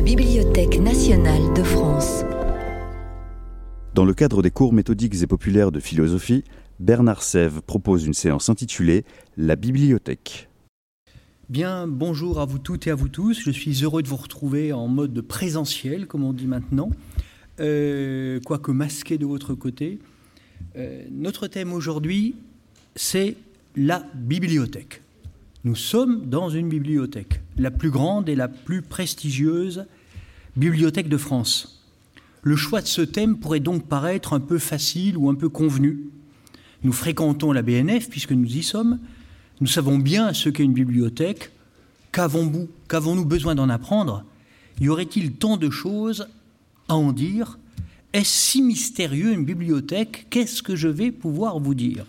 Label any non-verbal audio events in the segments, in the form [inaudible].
la Bibliothèque nationale de France. Dans le cadre des cours méthodiques et populaires de philosophie, Bernard Sèvres propose une séance intitulée La bibliothèque. Bien, bonjour à vous toutes et à vous tous. Je suis heureux de vous retrouver en mode présentiel, comme on dit maintenant, euh, quoique masqué de votre côté. Euh, notre thème aujourd'hui, c'est la bibliothèque. Nous sommes dans une bibliothèque, la plus grande et la plus prestigieuse bibliothèque de France. Le choix de ce thème pourrait donc paraître un peu facile ou un peu convenu. Nous fréquentons la BNF puisque nous y sommes. Nous savons bien ce qu'est une bibliothèque. Qu'avons-nous qu'avons besoin d'en apprendre? Y aurait-il tant de choses à en dire? Est-ce si mystérieux une bibliothèque? Qu'est-ce que je vais pouvoir vous dire?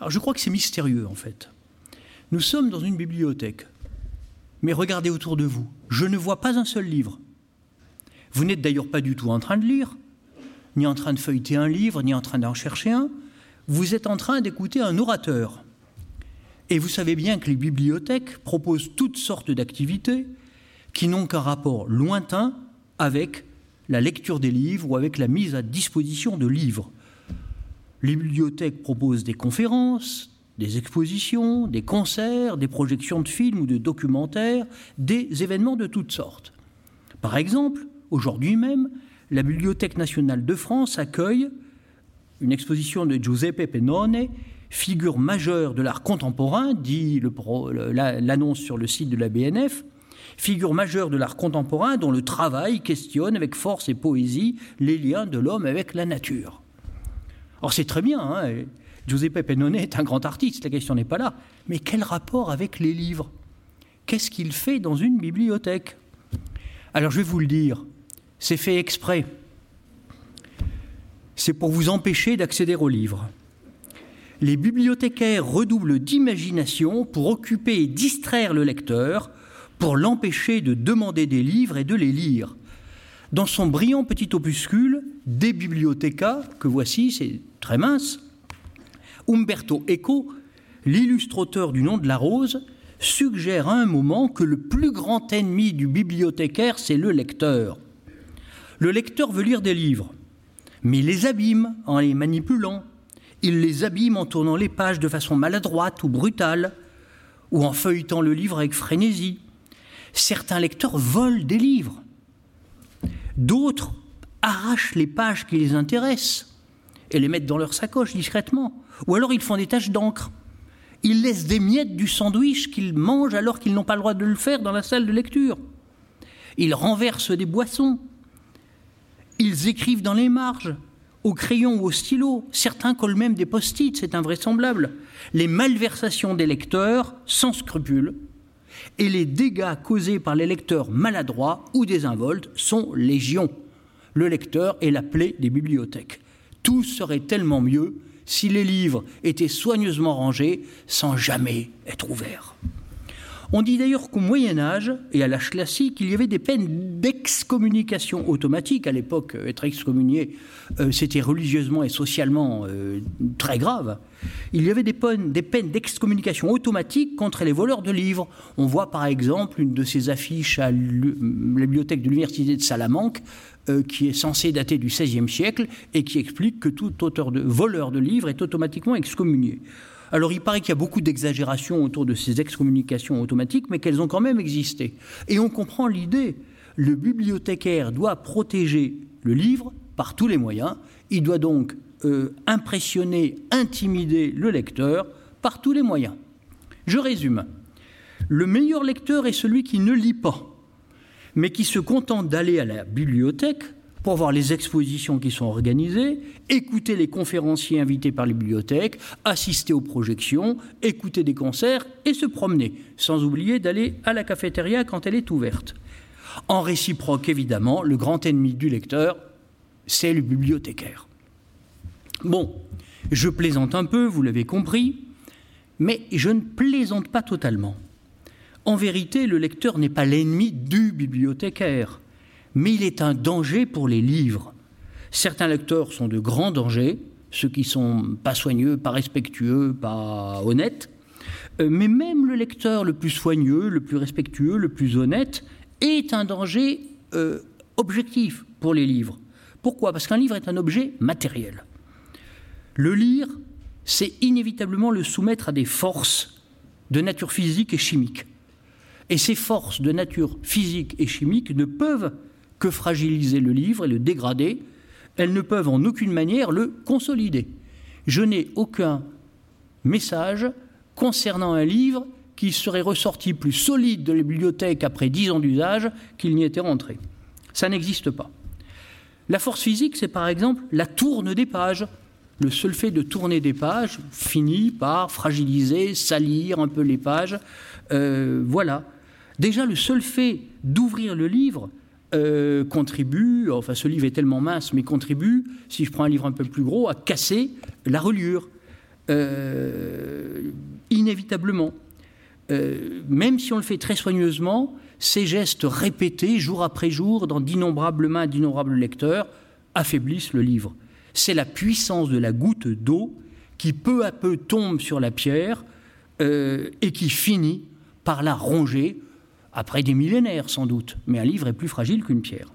Alors je crois que c'est mystérieux en fait. Nous sommes dans une bibliothèque. Mais regardez autour de vous. Je ne vois pas un seul livre. Vous n'êtes d'ailleurs pas du tout en train de lire, ni en train de feuilleter un livre, ni en train d'en chercher un. Vous êtes en train d'écouter un orateur. Et vous savez bien que les bibliothèques proposent toutes sortes d'activités qui n'ont qu'un rapport lointain avec la lecture des livres ou avec la mise à disposition de livres. Les bibliothèques proposent des conférences, des expositions, des concerts, des projections de films ou de documentaires, des événements de toutes sortes. Par exemple, aujourd'hui même, la Bibliothèque nationale de France accueille une exposition de Giuseppe Pennone, figure majeure de l'art contemporain, dit l'annonce sur le site de la BNF, figure majeure de l'art contemporain dont le travail questionne avec force et poésie les liens de l'homme avec la nature. Or c'est très bien, hein, Giuseppe Pennone est un grand artiste, la question n'est pas là. Mais quel rapport avec les livres? Qu'est-ce qu'il fait dans une bibliothèque? Alors je vais vous le dire, c'est fait exprès. C'est pour vous empêcher d'accéder aux livres. Les bibliothécaires redoublent d'imagination pour occuper et distraire le lecteur, pour l'empêcher de demander des livres et de les lire. Dans son brillant petit opuscule, Des Bibliothéca, que voici, c'est très mince, Umberto Eco, l'illustrateur du nom de la rose, suggère à un moment que le plus grand ennemi du bibliothécaire, c'est le lecteur. Le lecteur veut lire des livres, mais il les abîme en les manipulant. Il les abîme en tournant les pages de façon maladroite ou brutale, ou en feuilletant le livre avec frénésie. Certains lecteurs volent des livres. D'autres arrachent les pages qui les intéressent et les mettent dans leur sacoche discrètement. Ou alors ils font des taches d'encre. Ils laissent des miettes du sandwich qu'ils mangent alors qu'ils n'ont pas le droit de le faire dans la salle de lecture. Ils renversent des boissons. Ils écrivent dans les marges, au crayon ou au stylo. Certains collent même des post-it, c'est invraisemblable. Les malversations des lecteurs, sans scrupules, et les dégâts causés par les lecteurs maladroits ou désinvoltes sont légion. Le lecteur est la plaie des bibliothèques. Tout serait tellement mieux si les livres étaient soigneusement rangés sans jamais être ouverts. On dit d'ailleurs qu'au Moyen Âge et à l'âge classique, il y avait des peines d'excommunication automatique. À l'époque, être excommunié, euh, c'était religieusement et socialement euh, très grave. Il y avait des peines, des peines d'excommunication automatique contre les voleurs de livres. On voit par exemple une de ces affiches à la bibliothèque de l'université de Salamanque euh, qui est censée dater du XVIe siècle et qui explique que tout auteur de voleur de livres est automatiquement excommunié. Alors il paraît qu'il y a beaucoup d'exagérations autour de ces excommunications automatiques, mais qu'elles ont quand même existé. Et on comprend l'idée. Le bibliothécaire doit protéger le livre par tous les moyens. Il doit donc euh, impressionner, intimider le lecteur par tous les moyens. Je résume. Le meilleur lecteur est celui qui ne lit pas, mais qui se contente d'aller à la bibliothèque pour voir les expositions qui sont organisées, écouter les conférenciers invités par les bibliothèques, assister aux projections, écouter des concerts et se promener, sans oublier d'aller à la cafétéria quand elle est ouverte. En réciproque, évidemment, le grand ennemi du lecteur, c'est le bibliothécaire. Bon, je plaisante un peu, vous l'avez compris, mais je ne plaisante pas totalement. En vérité, le lecteur n'est pas l'ennemi du bibliothécaire mais il est un danger pour les livres. Certains lecteurs sont de grands dangers, ceux qui sont pas soigneux, pas respectueux, pas honnêtes. Euh, mais même le lecteur le plus soigneux, le plus respectueux, le plus honnête est un danger euh, objectif pour les livres. Pourquoi? Parce qu'un livre est un objet matériel. Le lire, c'est inévitablement le soumettre à des forces de nature physique et chimique. Et ces forces de nature physique et chimique ne peuvent que fragiliser le livre et le dégrader. Elles ne peuvent en aucune manière le consolider. Je n'ai aucun message concernant un livre qui serait ressorti plus solide de la bibliothèque après dix ans d'usage qu'il n'y était rentré. Ça n'existe pas. La force physique, c'est par exemple la tourne des pages. Le seul fait de tourner des pages finit par fragiliser, salir un peu les pages. Euh, voilà. Déjà, le seul fait d'ouvrir le livre euh, contribue, enfin ce livre est tellement mince, mais contribue, si je prends un livre un peu plus gros, à casser la reliure. Euh, inévitablement. Euh, même si on le fait très soigneusement, ces gestes répétés jour après jour dans d'innombrables mains d'innombrables lecteurs affaiblissent le livre. C'est la puissance de la goutte d'eau qui peu à peu tombe sur la pierre et qui finit par la ronger, après des millénaires sans doute, mais un livre est plus fragile qu'une pierre.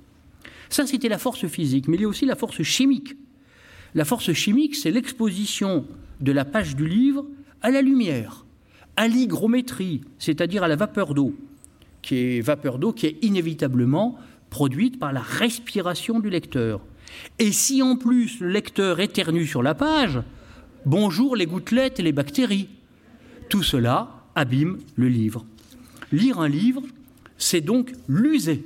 Ça, c'était la force physique, mais il y a aussi la force chimique. La force chimique, c'est l'exposition de la page du livre à la lumière, à l'hygrométrie, c'est-à-dire à la vapeur d'eau, qui est vapeur d'eau qui est inévitablement produite par la respiration du lecteur. Et si en plus le lecteur éternue sur la page, bonjour les gouttelettes et les bactéries. Tout cela abîme le livre. Lire un livre, c'est donc l'user.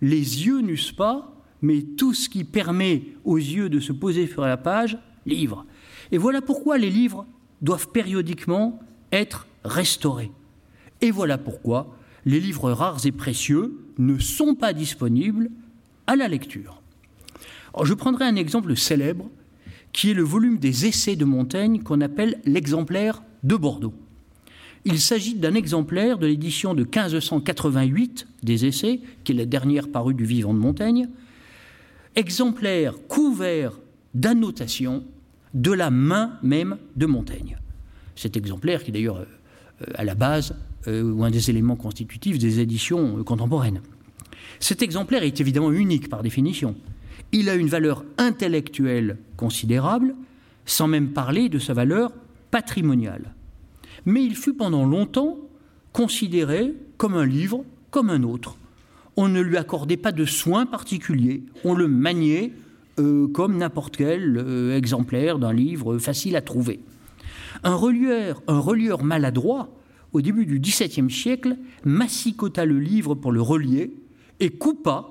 Les yeux n'usent pas, mais tout ce qui permet aux yeux de se poser sur la page, livre. Et voilà pourquoi les livres doivent périodiquement être restaurés. Et voilà pourquoi les livres rares et précieux ne sont pas disponibles à la lecture. je prendrai un exemple célèbre qui est le volume des essais de Montaigne qu'on appelle l'exemplaire de Bordeaux. Il s'agit d'un exemplaire de l'édition de 1588 des essais, qui est la dernière parue du vivant de Montaigne, exemplaire couvert d'annotations de la main même de Montaigne. Cet exemplaire qui est d'ailleurs euh, à la base euh, ou un des éléments constitutifs des éditions euh, contemporaines. Cet exemplaire est évidemment unique par définition. Il a une valeur intellectuelle considérable, sans même parler de sa valeur patrimoniale. Mais il fut pendant longtemps considéré comme un livre, comme un autre. On ne lui accordait pas de soins particuliers, on le maniait euh, comme n'importe quel euh, exemplaire d'un livre facile à trouver. Un relieur, un relieur maladroit, au début du XVIIe siècle, massicota le livre pour le relier et coupa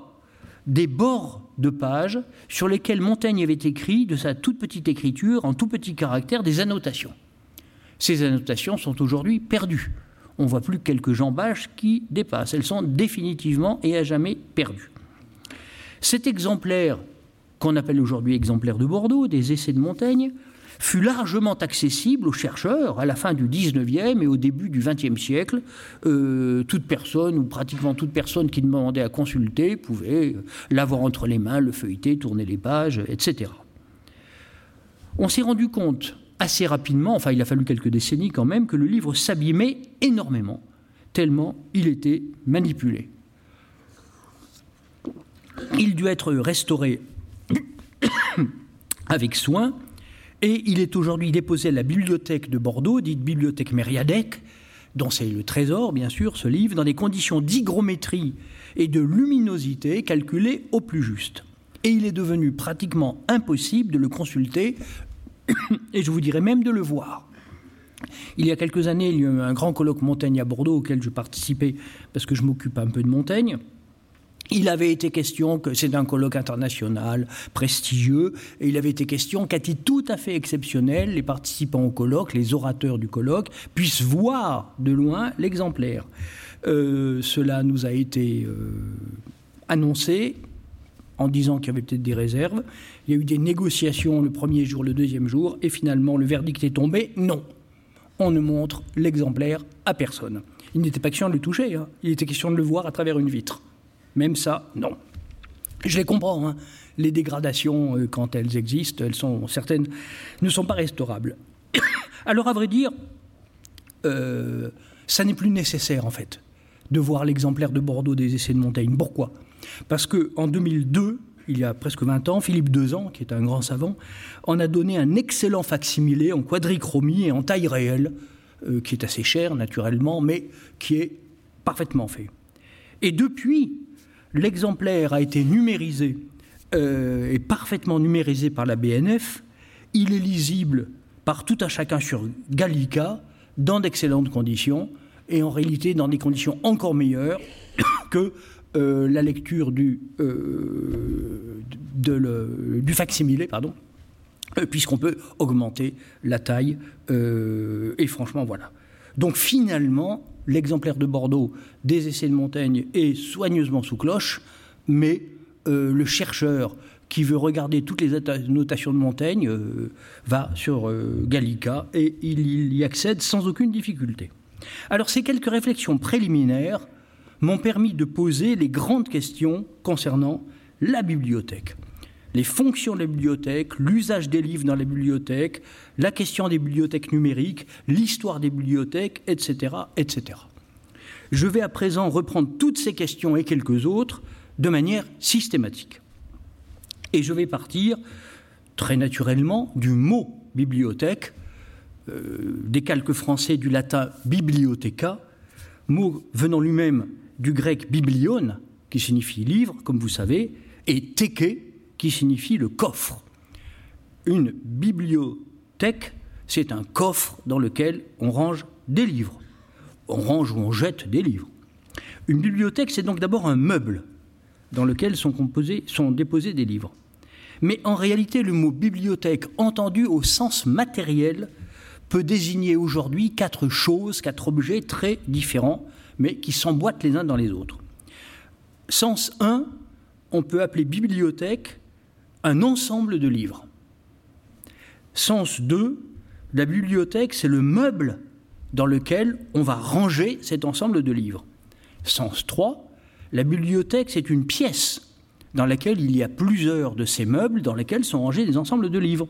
des bords de pages sur lesquels Montaigne avait écrit de sa toute petite écriture, en tout petit caractère, des annotations. Ces annotations sont aujourd'hui perdues. On ne voit plus quelques jambages qui dépassent. Elles sont définitivement et à jamais perdues. Cet exemplaire qu'on appelle aujourd'hui exemplaire de Bordeaux, des essais de Montaigne, fut largement accessible aux chercheurs à la fin du XIXe et au début du XXe siècle. Euh, toute personne, ou pratiquement toute personne qui demandait à consulter, pouvait l'avoir entre les mains, le feuilleter, tourner les pages, etc. On s'est rendu compte assez rapidement, enfin il a fallu quelques décennies quand même, que le livre s'abîmait énormément, tellement il était manipulé. Il dut être restauré [coughs] avec soin, et il est aujourd'hui déposé à la bibliothèque de Bordeaux, dite bibliothèque Mériadec, dont c'est le trésor, bien sûr, ce livre, dans des conditions d'hygrométrie et de luminosité calculées au plus juste. Et il est devenu pratiquement impossible de le consulter, [coughs] et je vous dirais même de le voir. Il y a quelques années, il y a eu un grand colloque Montaigne à Bordeaux auquel je participais parce que je m'occupe un peu de Montaigne. Il avait été question que c'est un colloque international prestigieux, et il avait été question qu'à titre tout à fait exceptionnel, les participants au colloque, les orateurs du colloque, puissent voir de loin l'exemplaire. Euh, cela nous a été euh, annoncé en disant qu'il y avait peut-être des réserves. Il y a eu des négociations le premier jour, le deuxième jour, et finalement le verdict est tombé non. On ne montre l'exemplaire à personne. Il n'était pas question de le toucher, hein. il était question de le voir à travers une vitre. Même ça, non. Je les comprends. Hein. Les dégradations, euh, quand elles existent, elles sont certaines ne sont pas restaurables. [coughs] Alors, à vrai dire, euh, ça n'est plus nécessaire en fait. de voir l'exemplaire de Bordeaux des essais de Montaigne. Pourquoi? Parce qu'en 2002, il y a presque 20 ans, Philippe Dezan, qui est un grand savant, en a donné un excellent facsimilé en quadrichromie et en taille réelle, euh, qui est assez cher naturellement, mais qui est parfaitement fait. Et depuis, l'exemplaire a été numérisé euh, et parfaitement numérisé par la BNF. Il est lisible par tout un chacun sur Gallica dans d'excellentes conditions et en réalité dans des conditions encore meilleures [coughs] que euh, la lecture du, euh, facsimilé, pardon, euh, puisqu'on peut augmenter la taille. et franchement, voilà. Donc finalement, l'exemplaire de Bordeaux des essais de Montaigne est soigneusement sous cloche, mais le chercheur qui veut regarder toutes les notations de Montaigne va sur Gallica et il y accède sans aucune difficulté. Alors ces quelques réflexions préliminaires m'ont permis de poser les grandes questions concernant la bibliothèque. Les fonctions de la bibliothèque, l'usage des livres dans la bibliothèque, la question des bibliothèques numériques, l'histoire des bibliothèques, etc., etc. Je vais à présent reprendre toutes ces questions et quelques autres de manière systématique. Et je vais partir très naturellement du mot bibliothèque, euh, des calques français du latin bibliotheca, mot venant lui-même du grec biblion, qui signifie livre, comme vous savez, et teke, qui signifie le coffre. Une bibliothèque, c'est un coffre dans lequel on range des livres. On range ou on jette des livres. Une bibliothèque, c'est donc d'abord un meuble dans lequel sont, sont déposés des livres. Mais en réalité, le mot bibliothèque, entendu au sens matériel, peut désigner aujourd'hui quatre choses, quatre objets très différents mais qui s'emboîtent les uns dans les autres. Sens 1, on peut appeler bibliothèque un ensemble de livres. Sens 2, la bibliothèque, c'est le meuble dans lequel on va ranger cet ensemble de livres. Sens 3, la bibliothèque, c'est une pièce dans laquelle il y a plusieurs de ces meubles dans lesquels sont rangés des ensembles de livres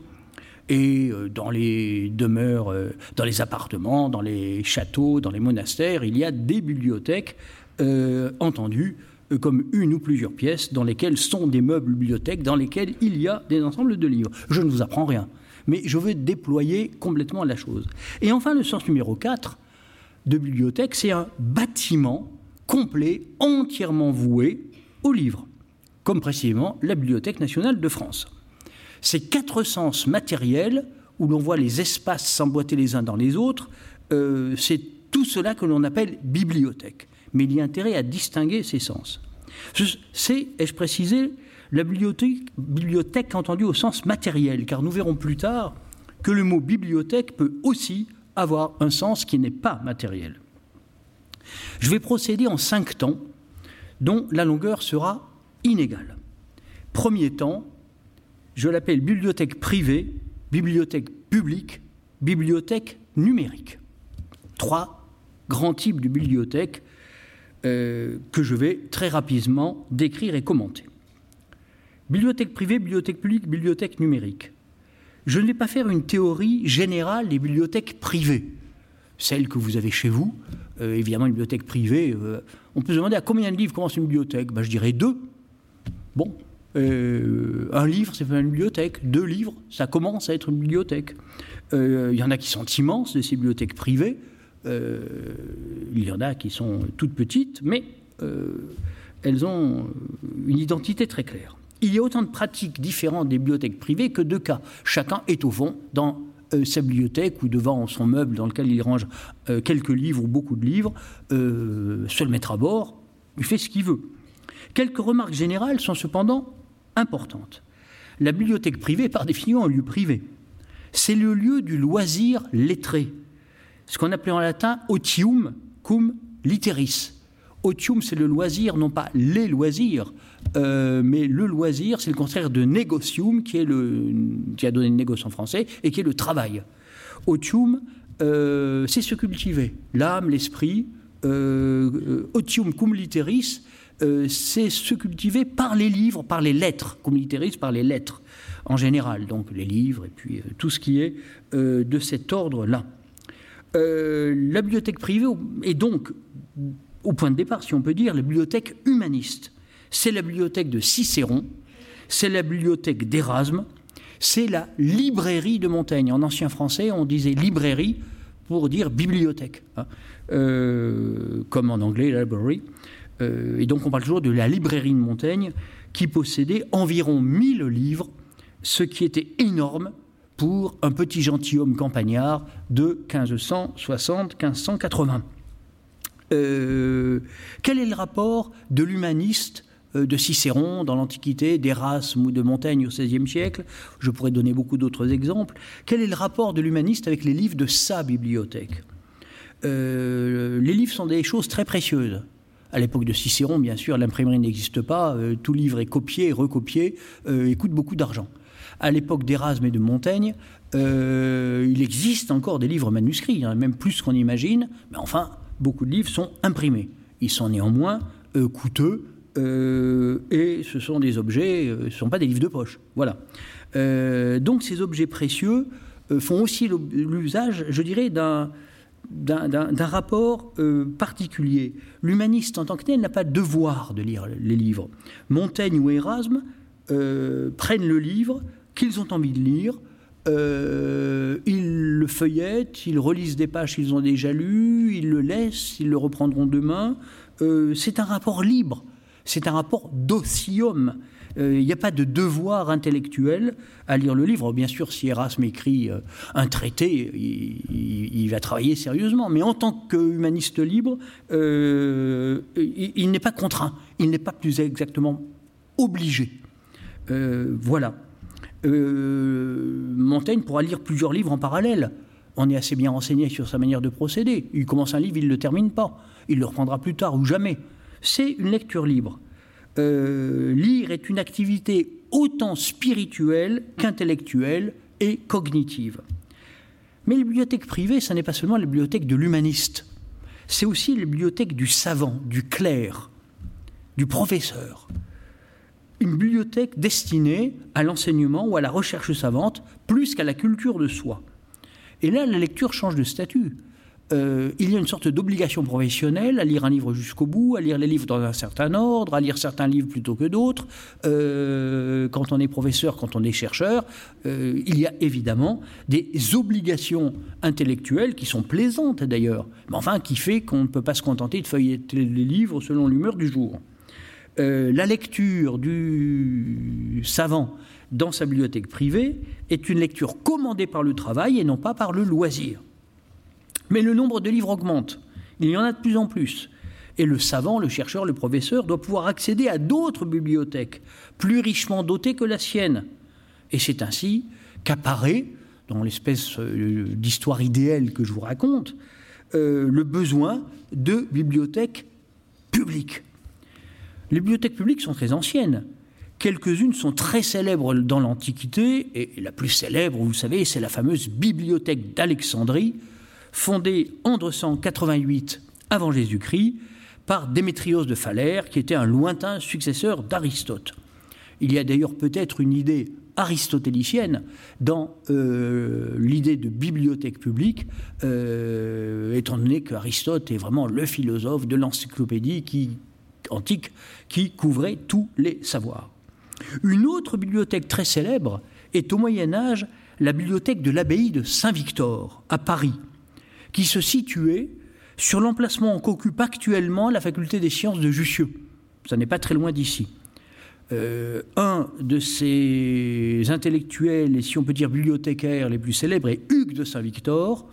et euh, dans les demeures, euh, dans les appartements, dans les châteaux, dans les monastères, il y a des bibliothèques euh, entendues comme une ou plusieurs pièces dans lesquelles sont des meubles bibliothèques, dans lesquels il y a des ensembles de livres. Je ne vous apprends rien, mais je veux déployer complètement la chose. Et enfin, le sens numéro 4 de bibliothèque, c'est un bâtiment complet, entièrement voué aux livres, comme précisément la Bibliothèque nationale de France. Ces quatre sens matériels, où l'on voit les espaces s'emboîter les uns dans les autres, euh, c'est tout cela que l'on appelle bibliothèque. Mais il y a intérêt à distinguer ces sens. C'est, ai-je précisé, la bibliothèque, bibliothèque entendue au sens matériel, car nous verrons plus tard que le mot bibliothèque peut aussi avoir un sens qui n'est pas matériel. Je vais procéder en cinq temps, dont la longueur sera inégale. Premier temps, je l'appelle bibliothèque privée, bibliothèque publique, bibliothèque numérique. Trois grands types de bibliothèques euh, que je vais très rapidement décrire et commenter. Bibliothèque privée, bibliothèque publique, bibliothèque numérique. Je ne vais pas faire une théorie générale des bibliothèques privées, celles que vous avez chez vous. Euh, évidemment, une bibliothèque privée, euh, on peut se demander à combien de livres commence une bibliothèque? Ben, Je dirais deux. Bon, euh, un livre, c'est une bibliothèque. Deux livres, ça commence à être une bibliothèque. Euh, il y en a qui sont immenses, de ces bibliothèques privées. Euh, il y en a qui sont toutes petites, mais elles ont une identité très claire. Il y a autant de pratiques différentes des bibliothèques privées que de cas. Chacun est au fond dans sa bibliothèque ou devant son meuble dans lequel il range quelques livres ou beaucoup de livres, se le mettre à bord, il fait ce qu'il veut. Quelques remarques générales sont cependant importante. La bibliothèque privée par définition un lieu privé. C'est le lieu du loisir lettré, ce qu'on appelait en latin otium cum literis. Otium, c'est le loisir, non pas les loisirs, euh, mais le loisir, c'est le contraire de negocium, qui, est le, qui a donné le négoce en français, et qui est le travail. Otium, euh, c'est se cultiver, l'âme, l'esprit. Euh, otium cum literis, euh, c'est se cultiver par les livres, par les lettres, comme par les lettres en général, donc les livres et puis euh, tout ce qui est euh, de cet ordre-là. la bibliothèque privée est donc au point de départ, si on peut dire, la bibliothèque humaniste. C'est la bibliothèque de Cicéron, c'est la bibliothèque d'Erasme, c'est la librairie de Montaigne. En ancien français, on disait librairie pour dire bibliothèque, hein. comme en anglais library. Euh, et donc on parle toujours de la librairie de Montaigne qui possédait environ 1000 livres, ce qui était énorme pour un petit gentilhomme campagnard de 1560-1580. Euh, quel est le rapport de l'humaniste euh, de Cicéron dans l'Antiquité, d'Erasme ou de Montaigne au XVIe siècle? Je pourrais donner beaucoup d'autres exemples. Quel est le rapport de l'humaniste avec les livres de sa bibliothèque? Les livres sont des choses très précieuses. À l'époque de Cicéron, bien sûr, l'imprimerie n'existe pas, tout livre est copié recopié et coûte beaucoup d'argent à l'époque d'Erasme et de Montaigne, euh, il existe encore des livres manuscrits, hein, même plus qu'on imagine, mais enfin, beaucoup de livres sont imprimés. Ils sont néanmoins euh, coûteux euh, et ce sont des objets, ce ne sont pas des livres de poche. Voilà. donc ces objets précieux font aussi l'usage, je dirais, d'un d'un rapport particulier. L'humaniste en tant que tel n'a pas devoir de lire les livres. Montaigne ou Erasme prennent le livre qu'ils ont envie de lire. Euh, ils le feuillettent, ils relisent des pages qu'ils ont déjà lues, ils le laissent, ils le reprendront demain. Euh, c'est un rapport libre, c'est un rapport Euh, il n'y a pas de devoir intellectuel à lire le livre. Bien sûr, si Erasme écrit un traité, il, va travailler sérieusement. Mais en tant qu'humaniste libre, il, il n'est pas contraint, il n'est pas plus exactement obligé. voilà. Euh, Montaigne pourra lire plusieurs livres en parallèle. On est assez bien renseigné sur sa manière de procéder. Il commence un livre, il ne le termine pas. Il le reprendra plus tard ou jamais. C'est une lecture libre. Euh, lire est une activité autant spirituelle qu'intellectuelle et cognitive. Mais la bibliothèque privée, ce n'est pas seulement la bibliothèque de l'humaniste, c'est aussi la bibliothèque du savant, du clerc, du professeur une bibliothèque destinée à l'enseignement ou à la recherche savante plus qu'à la culture de soi. Et là, la lecture change de statut. Euh, il y a une sorte d'obligation professionnelle à lire un livre jusqu'au bout, à lire les livres dans un certain ordre, à lire certains livres plutôt que d'autres. Euh, quand on est professeur, quand on est chercheur, euh, il y a évidemment des obligations intellectuelles qui sont plaisantes d'ailleurs, mais enfin qui fait qu'on ne peut pas se contenter de feuilleter les livres selon l'humeur du jour. La lecture du savant dans sa bibliothèque privée est une lecture commandée par le travail et non pas par le loisir. Mais le nombre de livres augmente. Il y en a de plus en plus. Et le savant, le chercheur, le professeur doit pouvoir accéder à d'autres bibliothèques, plus richement dotées que la sienne. Et c'est ainsi qu'apparaît, dans l'espèce euh, d'histoire idéale que je vous raconte, euh, le besoin de bibliothèques publiques. Les bibliothèques publiques sont très anciennes. Quelques-unes sont très célèbres dans l'Antiquité, et la plus célèbre, vous savez, c'est la fameuse bibliothèque d'Alexandrie, fondée en 288 avant Jésus-Christ par Démétrios de Phalère, qui était un lointain successeur d'Aristote. Il y a d'ailleurs peut-être une idée aristotélicienne dans euh, l'idée de bibliothèque publique, euh, étant donné qu'Aristote est vraiment le philosophe de l'encyclopédie antique qui couvrait tous les savoirs. Une autre bibliothèque très célèbre est au Moyen Âge la bibliothèque de l'abbaye de Saint-Victor à Paris, qui se situait sur l'emplacement qu'occupe actuellement la faculté des sciences de Jussieu. Ça n'est pas très loin d'ici. Euh, un de ces intellectuels, et si on peut dire bibliothécaires les plus célèbres, est Hugues de Saint-Victor,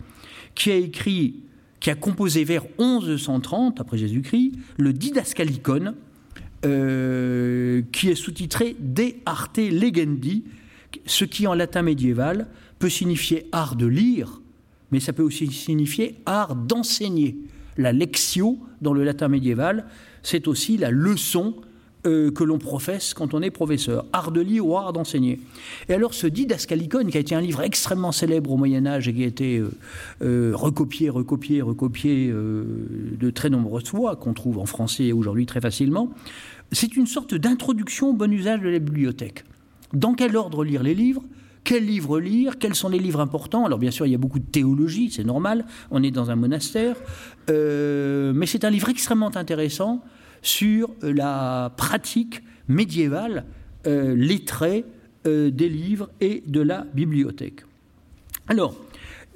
qui a écrit qui a composé vers 1130 après Jésus-Christ le Didascalicon, euh, qui est sous-titré De arte legendi, ce qui en latin médiéval peut signifier art de lire, mais ça peut aussi signifier art d'enseigner. La lectio, dans le latin médiéval, c'est aussi la leçon euh, que l'on professe quand on est professeur, art de lire ou art d'enseigner. Et alors ce Didascalicon, qui a été un livre extrêmement célèbre au Moyen Âge et qui a été euh, euh, recopié, recopié, recopié de très nombreuses fois, qu'on trouve en français aujourd'hui très facilement, c'est une sorte d'introduction au bon usage de la bibliothèque. Dans quel ordre lire les livres? Quels livres lire, quels sont les livres importants? Alors bien sûr, il y a beaucoup de théologie, c'est normal, on est dans un monastère, euh, mais c'est un livre extrêmement intéressant sur la pratique médiévale, euh, lettrée euh, des livres et de la bibliothèque. Alors,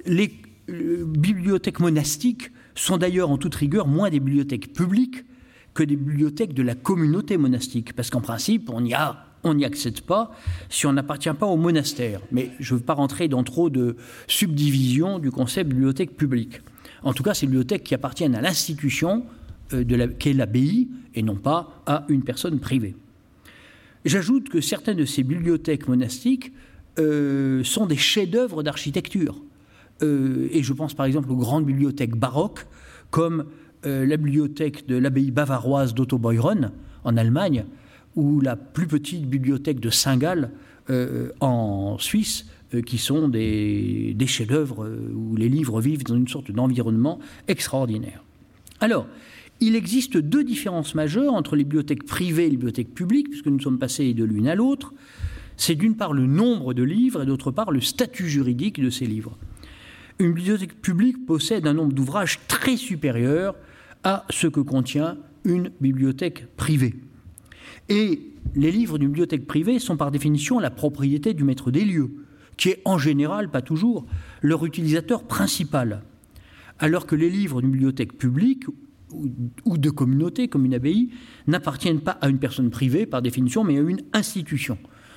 les bibliothèques monastiques sont d'ailleurs en toute rigueur moins des bibliothèques publiques que des bibliothèques de la communauté monastique, parce qu'en principe, on n'y on n'y accède pas si on n'appartient pas au monastère. Mais je ne veux pas rentrer dans trop de subdivisions du concept de bibliothèque publique. En tout cas, c'est une bibliothèque qui appartiennent à l'institution euh, qu'est l'abbaye et non pas à une personne privée. J'ajoute que certaines de ces bibliothèques monastiques euh, sont des chefs-d'œuvre d'architecture. Euh, et je pense par exemple aux grandes bibliothèques baroques, comme la bibliothèque de l'abbaye bavaroise d'Otto en Allemagne, ou la plus petite bibliothèque de Saint-Gall en Suisse, qui sont des, des chefs-d'œuvre où les livres vivent dans une sorte d'environnement extraordinaire. Alors, il existe deux différences majeures entre les bibliothèques privées et les bibliothèques publiques, puisque nous sommes passés de l'une à l'autre. C'est d'une part le nombre de livres et d'autre part le statut juridique de ces livres. Une bibliothèque publique possède un nombre d'ouvrages très supérieur à ce que contient une bibliothèque privée. Et les livres d'une bibliothèque privée sont par définition la propriété du maître des lieux, qui est en général, pas toujours, leur utilisateur principal. Alors que les livres d'une bibliothèque publique ou de communauté, comme une abbaye, n'appartiennent pas à une personne privée par définition, mais à une institution.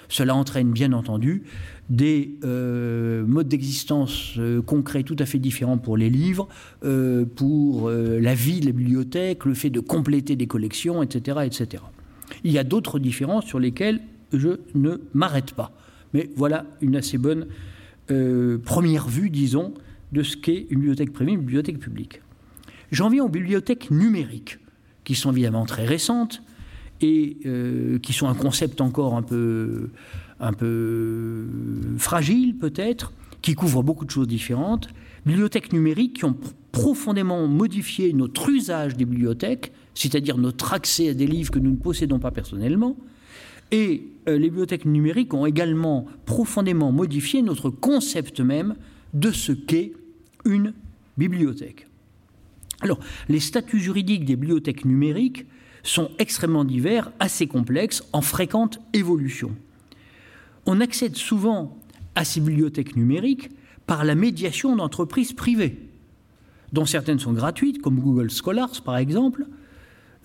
Cela entraîne bien entendu des euh, modes d'existence euh, concrets tout à fait différents pour les livres, euh, pour la vie de la bibliothèque, le fait de compléter des collections, etc. etc. Il y a d'autres différences sur lesquelles je ne m'arrête pas. Mais voilà une assez bonne première vue, disons, de ce qu'est une bibliothèque privée, une bibliothèque publique. J'en viens aux bibliothèques numériques, qui sont évidemment très récentes et euh, qui sont un concept encore un peu, un peu fragile peut-être, qui couvrent beaucoup de choses différentes. Bibliothèques numériques qui ont profondément modifié notre usage des bibliothèques, c'est-à-dire notre accès à des livres que nous ne possédons pas personnellement. Et euh, les bibliothèques numériques ont également profondément modifié notre concept même de ce qu'est une bibliothèque. Alors, les statuts juridiques des bibliothèques numériques sont extrêmement divers, assez complexes, en fréquente évolution. On accède souvent à ces bibliothèques numériques par la médiation d'entreprises privées, dont certaines sont gratuites, comme Google Scholars par exemple,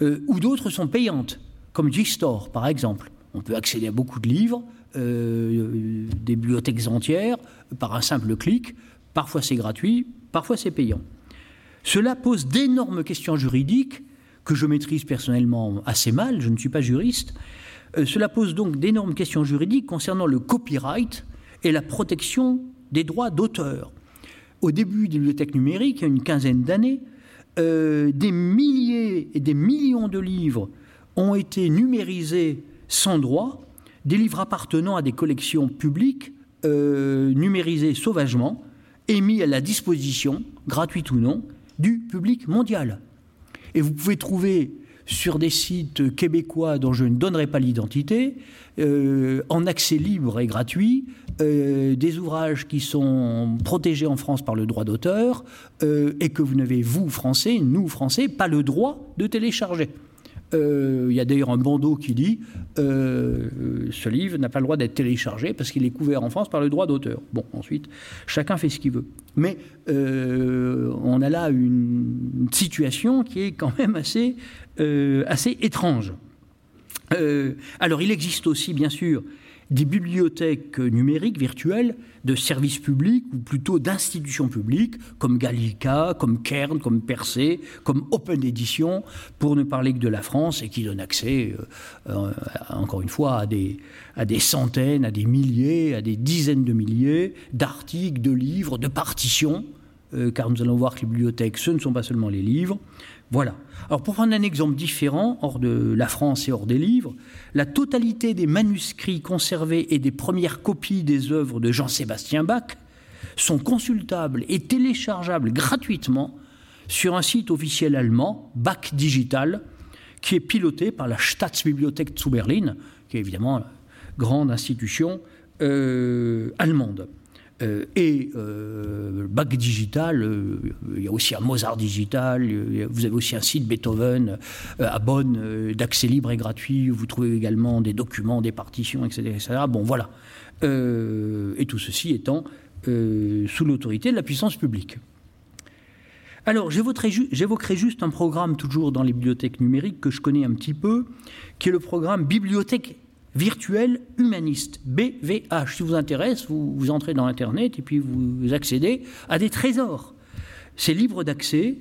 euh, ou d'autres sont payantes, comme Gstore par exemple. On peut accéder à beaucoup de livres, euh, des bibliothèques entières, par un simple clic. Parfois c'est gratuit, parfois c'est payant. Cela pose d'énormes questions juridiques que je maîtrise personnellement assez mal, je ne suis pas juriste. Euh, cela pose donc d'énormes questions juridiques concernant le copyright et la protection des droits d'auteur. Au début des bibliothèques numériques, il y a une quinzaine d'années, euh, des milliers et des millions de livres ont été numérisés sans droit, des livres appartenant à des collections publiques euh, numérisés sauvagement et mis à la disposition, gratuite ou non, du public mondial. Et vous pouvez trouver sur des sites québécois dont je ne donnerai pas l'identité, euh, en accès libre et gratuit, euh, des ouvrages qui sont protégés en France par le droit d'auteur euh, et que vous n'avez, vous, Français, nous, Français, pas le droit de télécharger. Euh, il y a d'ailleurs un bandeau qui dit euh, ce livre n'a pas le droit d'être téléchargé parce qu'il est couvert en France par le droit d'auteur. Bon, ensuite, chacun fait ce qu'il veut. Mais euh, on a là une, situation qui est quand même assez, assez étrange. alors, il existe aussi, bien sûr, des bibliothèques numériques virtuelles de services publics ou plutôt d'institutions publiques comme Gallica, comme Kern, comme Percé, comme Open Edition, pour ne parler que de la France et qui donne accès, euh, euh, encore une fois, à des, centaines, à des milliers, à des dizaines de milliers d'articles, de livres, de partitions, euh, car nous allons voir que les bibliothèques, ce ne sont pas seulement les livres, voilà. Alors pour prendre un exemple différent, hors de la France et hors des livres, la totalité des manuscrits conservés et des premières copies des œuvres de Jean-Sébastien Bach sont consultables et téléchargeables gratuitement sur un site officiel allemand, Bach Digital, qui est piloté par la Staatsbibliothek zu Berlin, qui est évidemment une grande institution allemande. Et bac digital, il y a aussi un Mozart digital, vous avez aussi un site Beethoven à Bonn d'accès libre et gratuit, vous trouvez également des documents, des partitions, etc. etc. Bon, voilà. et tout ceci étant sous l'autorité de la puissance publique. Alors, j'évoquerai juste un programme toujours dans les bibliothèques numériques que je connais un petit peu, qui est le programme Bibliothèque virtuelle humaniste, BVH. Si vous intéresse, vous, vous entrez dans Internet et puis vous accédez à des trésors. C'est libre d'accès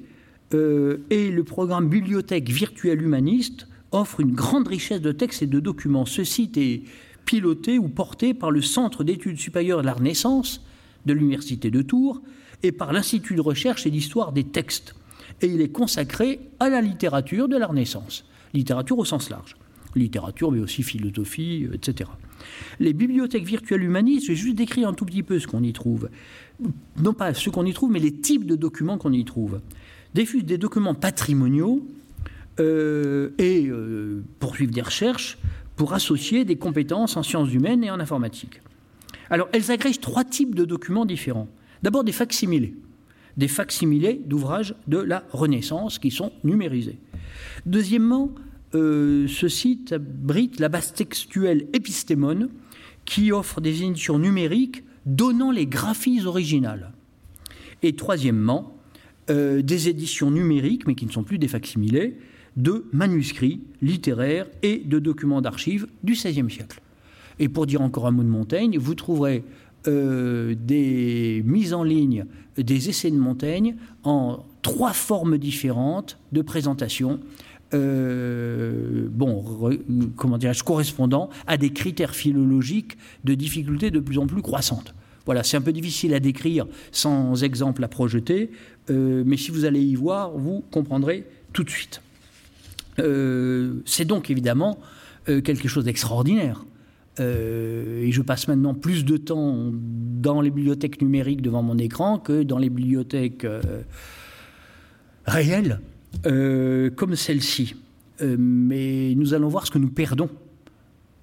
euh, et le programme Bibliothèque virtuelle humaniste offre une grande richesse de textes et de documents. Ce site est piloté ou porté par le Centre d'études supérieures de la Renaissance de l'Université de Tours et par l'Institut de recherche et d'histoire des textes. Et il est consacré à la littérature de la Renaissance, littérature au sens large. Littérature, mais aussi philosophie, euh, etc. Les bibliothèques virtuelles humanistes, je vais juste décrire un tout petit peu ce qu'on y trouve. Non pas ce qu'on y trouve, mais les types de documents qu'on y trouve. Des, des documents patrimoniaux euh, et euh, poursuivre des recherches pour associer des compétences en sciences humaines et en informatique. Alors, elles agrègent trois types de documents différents. D'abord des facsimilés, des facsimilés d'ouvrages de la Renaissance qui sont numérisés. Deuxièmement, euh, ce site abrite la base textuelle Épistémone qui offre des éditions numériques donnant les graphies originales. Et troisièmement, euh, des éditions numériques, mais qui ne sont plus des facsimilés, de manuscrits littéraires et de documents d'archives du XVIe siècle. Et pour dire encore un mot de Montaigne, vous trouverez euh, des mises en ligne des essais de Montaigne en trois formes différentes de présentation. Euh, bon, comment dirais-je, correspondant à des critères philologiques de difficulté de plus en plus croissantes. Voilà, c'est un peu difficile à décrire sans exemple à projeter, euh, mais si vous allez y voir, vous comprendrez tout de suite. c'est donc évidemment quelque chose d'extraordinaire. Euh, et je passe maintenant plus de temps dans les bibliothèques numériques devant mon écran que dans les bibliothèques euh, réelles, euh, comme celle-ci. mais nous allons voir ce que nous perdons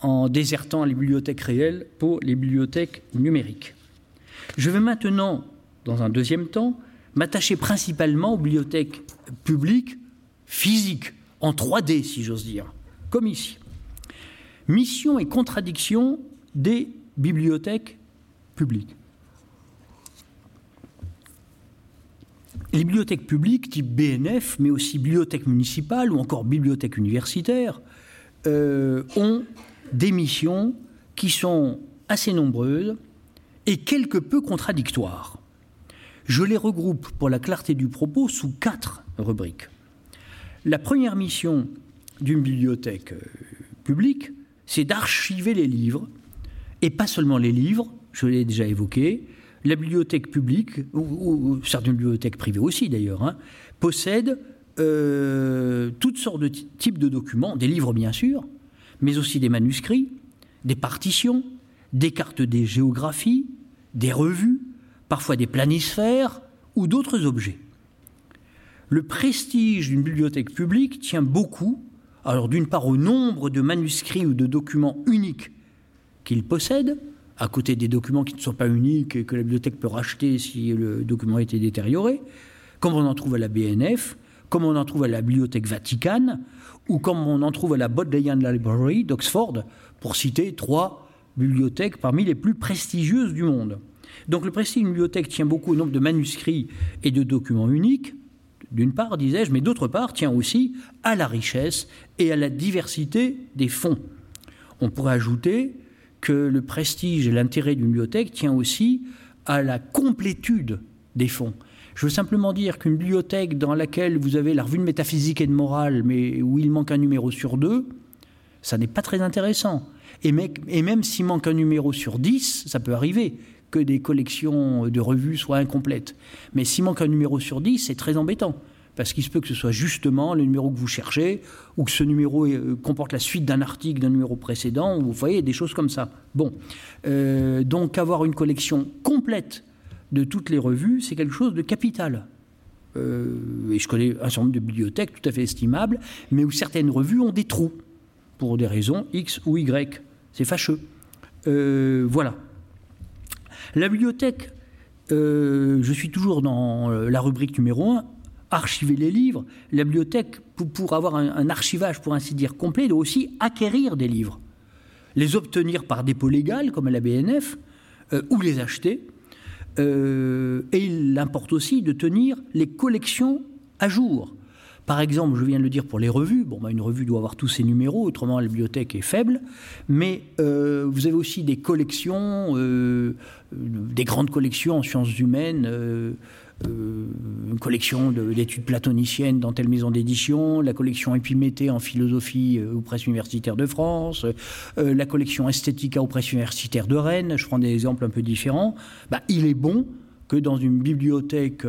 en désertant les bibliothèques réelles pour les bibliothèques numériques. Je vais maintenant, dans un deuxième temps, m'attacher principalement aux bibliothèques publiques, physiques, en 3D si j'ose dire, comme ici mission et contradiction des bibliothèques publiques. Les bibliothèques publiques type BNF, mais aussi bibliothèques municipales ou encore bibliothèques universitaires, euh, ont des missions qui sont assez nombreuses et quelque peu contradictoires. Je les regroupe pour la clarté du propos sous quatre rubriques. La première mission d'une bibliothèque euh, publique, c'est d'archiver les livres, et pas seulement les livres, je l'ai déjà évoqué, la bibliothèque publique, ou, certaines bibliothèques privées aussi d'ailleurs, hein, possèdent euh, toutes sortes de types de documents, des livres bien sûr, mais aussi des manuscrits, des partitions, des cartes des géographies, des revues, parfois des planisphères ou d'autres objets. Le prestige d'une bibliothèque publique tient beaucoup alors d'une part au nombre de manuscrits ou de documents uniques qu'il possède, à côté des documents qui ne sont pas uniques et que la bibliothèque peut racheter si le document a été détérioré, comme on en trouve à la BNF, comme on en trouve à la Bibliothèque Vaticane, ou comme on en trouve à la Bodleian Library d'Oxford, pour citer trois bibliothèques parmi les plus prestigieuses du monde. Donc le prestige d'une bibliothèque tient beaucoup au nombre de manuscrits et de documents uniques, d'une part, disais-je, mais d'autre part, tient aussi à la richesse et à la diversité des fonds. On pourrait ajouter que le prestige et l'intérêt d'une bibliothèque tient aussi à la complétude des fonds. Je veux simplement dire qu'une bibliothèque dans laquelle vous avez la revue de métaphysique et de morale, mais où il manque un numéro sur deux, ça n'est pas très intéressant. Et, même s'il manque un numéro sur dix, ça peut arriver que des collections de revues soient incomplètes. Mais s'il manque un numéro sur 10, c'est très embêtant. Parce qu'il se peut que ce soit justement le numéro que vous cherchez, ou que ce numéro euh, comporte la suite d'un article d'un numéro précédent, ou vous voyez, des choses comme ça. Bon. Euh, donc avoir une collection complète de toutes les revues, c'est quelque chose de capital. Euh, et je connais un certain nombre de bibliothèques tout à fait estimables, mais où certaines revues ont des trous, pour des raisons X ou Y. C'est fâcheux. voilà. La bibliothèque, je suis toujours dans la rubrique numéro 1, archiver les livres. La bibliothèque, pour, avoir un, archivage, pour ainsi dire, complet, doit aussi acquérir des livres, les obtenir par dépôt légal, comme à la BNF, euh, ou les acheter. Euh, et il importe aussi de tenir les collections à jour. Par exemple, je viens de le dire pour les revues, bon, bah, une revue doit avoir tous ses numéros, autrement la bibliothèque est faible, mais euh, vous avez aussi des collections, des grandes collections en sciences humaines, une collection d'études platoniciennes dans telle maison d'édition, la collection Épiméthée en philosophie euh, aux presses universitaires de France, euh, la collection Esthética aux presses universitaires de Rennes, je prends des exemples un peu différents, bah, il est bon que dans une bibliothèque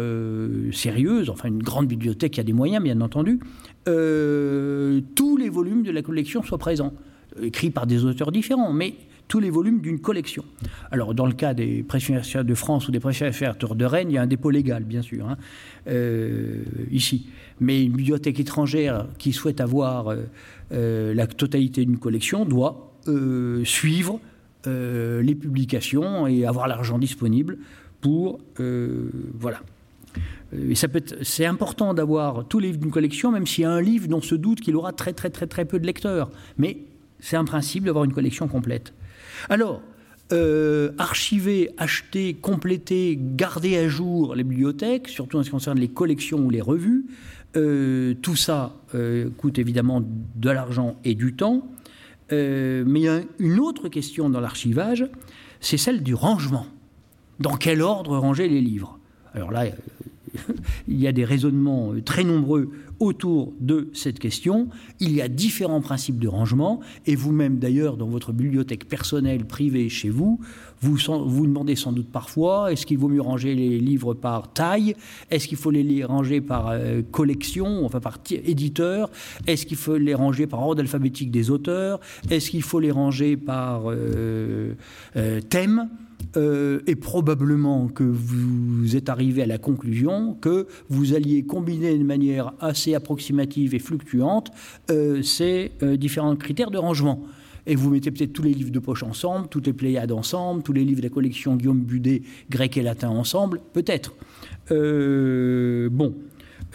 sérieuse, enfin une grande bibliothèque qui a des moyens bien entendu, tous les volumes de la collection soient présents, écrits par des auteurs différents, mais tous les volumes d'une collection. Alors, dans le cas des presses de France ou des presses de Rennes, il y a un dépôt légal, bien sûr, hein, euh, ici. Mais une bibliothèque étrangère qui souhaite avoir euh, euh, la totalité d'une collection doit suivre les publications et avoir l'argent disponible pour. voilà. C'est important d'avoir tous les livres d'une collection, même s'il y a un livre dont se doute qu'il aura très très très très peu de lecteurs. Mais c'est un principe d'avoir une collection complète. Alors, euh, archiver, acheter, compléter, garder à jour les bibliothèques, surtout en ce qui concerne les collections ou les revues, euh, tout ça euh, coûte évidemment de l'argent et du temps. mais il y a une autre question dans l'archivage, c'est celle du rangement. Dans quel ordre ranger les livres? Alors là, [laughs] il y a des raisonnements très nombreux autour de cette question. Il y a différents principes de rangement, et vous-même d'ailleurs, dans votre bibliothèque personnelle, privée, chez vous, vous vous demandez sans doute parfois, est-ce qu'il vaut mieux ranger les livres par taille? Est-ce qu'il faut les ranger par euh, collection, enfin par éditeur? Est-ce qu'il faut les ranger par ordre alphabétique des auteurs? Est-ce qu'il faut les ranger par euh, euh, thème? Euh, et probablement que vous êtes arrivé à la conclusion que vous alliez combiner de manière assez approximative et fluctuante euh, ces euh, différents critères de rangement. Et vous mettez peut-être tous les livres de poche ensemble, toutes les Pléiades ensemble, tous les livres de la collection Guillaume Budet, grec et latin ensemble, peut-être. bon,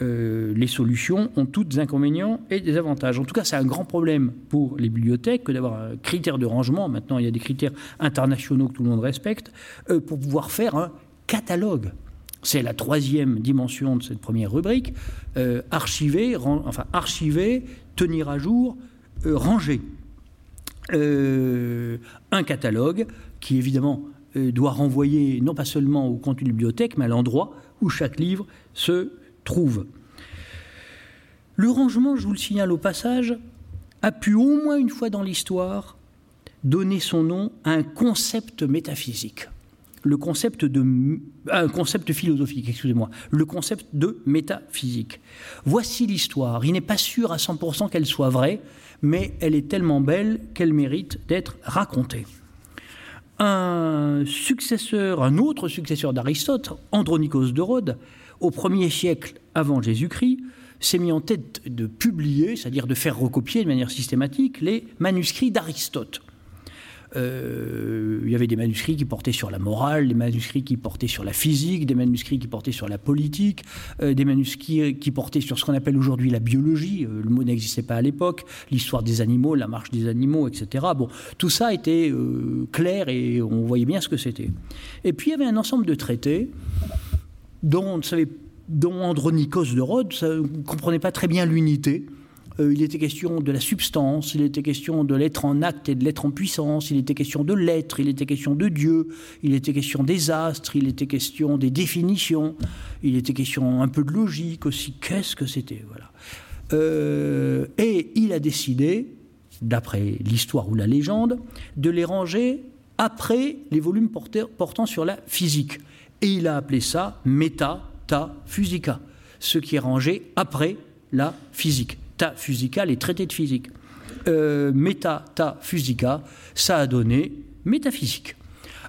euh, les solutions ont toutes des inconvénients et des avantages. En tout cas, c'est un grand problème pour les bibliothèques que d'avoir un critère de rangement. Maintenant, il y a des critères internationaux que tout le monde respecte euh, pour pouvoir faire un catalogue. C'est la troisième dimension de cette première rubrique. Euh, archiver, enfin archiver, tenir à jour, ranger. un catalogue qui évidemment doit renvoyer non pas seulement au contenu de la bibliothèque, mais à l'endroit où chaque livre se trouve. Le rangement, je vous le signale au passage, a pu au moins une fois dans l'histoire donner son nom à un concept métaphysique. Le concept de un concept philosophique, excusez-moi, le concept de métaphysique. Voici l'histoire. Il n'est pas sûr à 100% qu'elle soit vraie, mais elle est tellement belle qu'elle mérite d'être racontée. Un successeur, un autre successeur d'Aristote, Andronikos de Rhodes, au premier siècle avant Jésus-Christ, s'est mis en tête de publier, c'est-à-dire de faire recopier de manière systématique, les manuscrits d'Aristote. Euh, il y avait des manuscrits qui portaient sur la morale, des manuscrits qui portaient sur la physique, des manuscrits qui portaient sur la politique, euh, des manuscrits qui portaient sur ce qu'on appelle aujourd'hui la biologie. Euh, le mot n'existait pas à l'époque, l'histoire des animaux, la marche des animaux, etc. Bon, tout ça était clair et on voyait bien ce que c'était. Et puis il y avait un ensemble de traités dont on Andronikos de Rhodes ne comprenait pas très bien l'unité. Euh, il était question de la substance, il était question de l'être en acte et de l'être en puissance, il était question de l'être, il était question de Dieu, il était question des astres, il était question des définitions, il était question un peu de logique aussi. Qu'est-ce que c'était? Voilà. Euh, et il a décidé, d'après l'histoire ou la légende, de les ranger après les volumes portant sur la physique. Et il a appelé ça méta-ta-physica, ce qui est rangé après la physique. Ta physica, les traités de physique. Euh, méta-ta-physica, ça a donné métaphysique.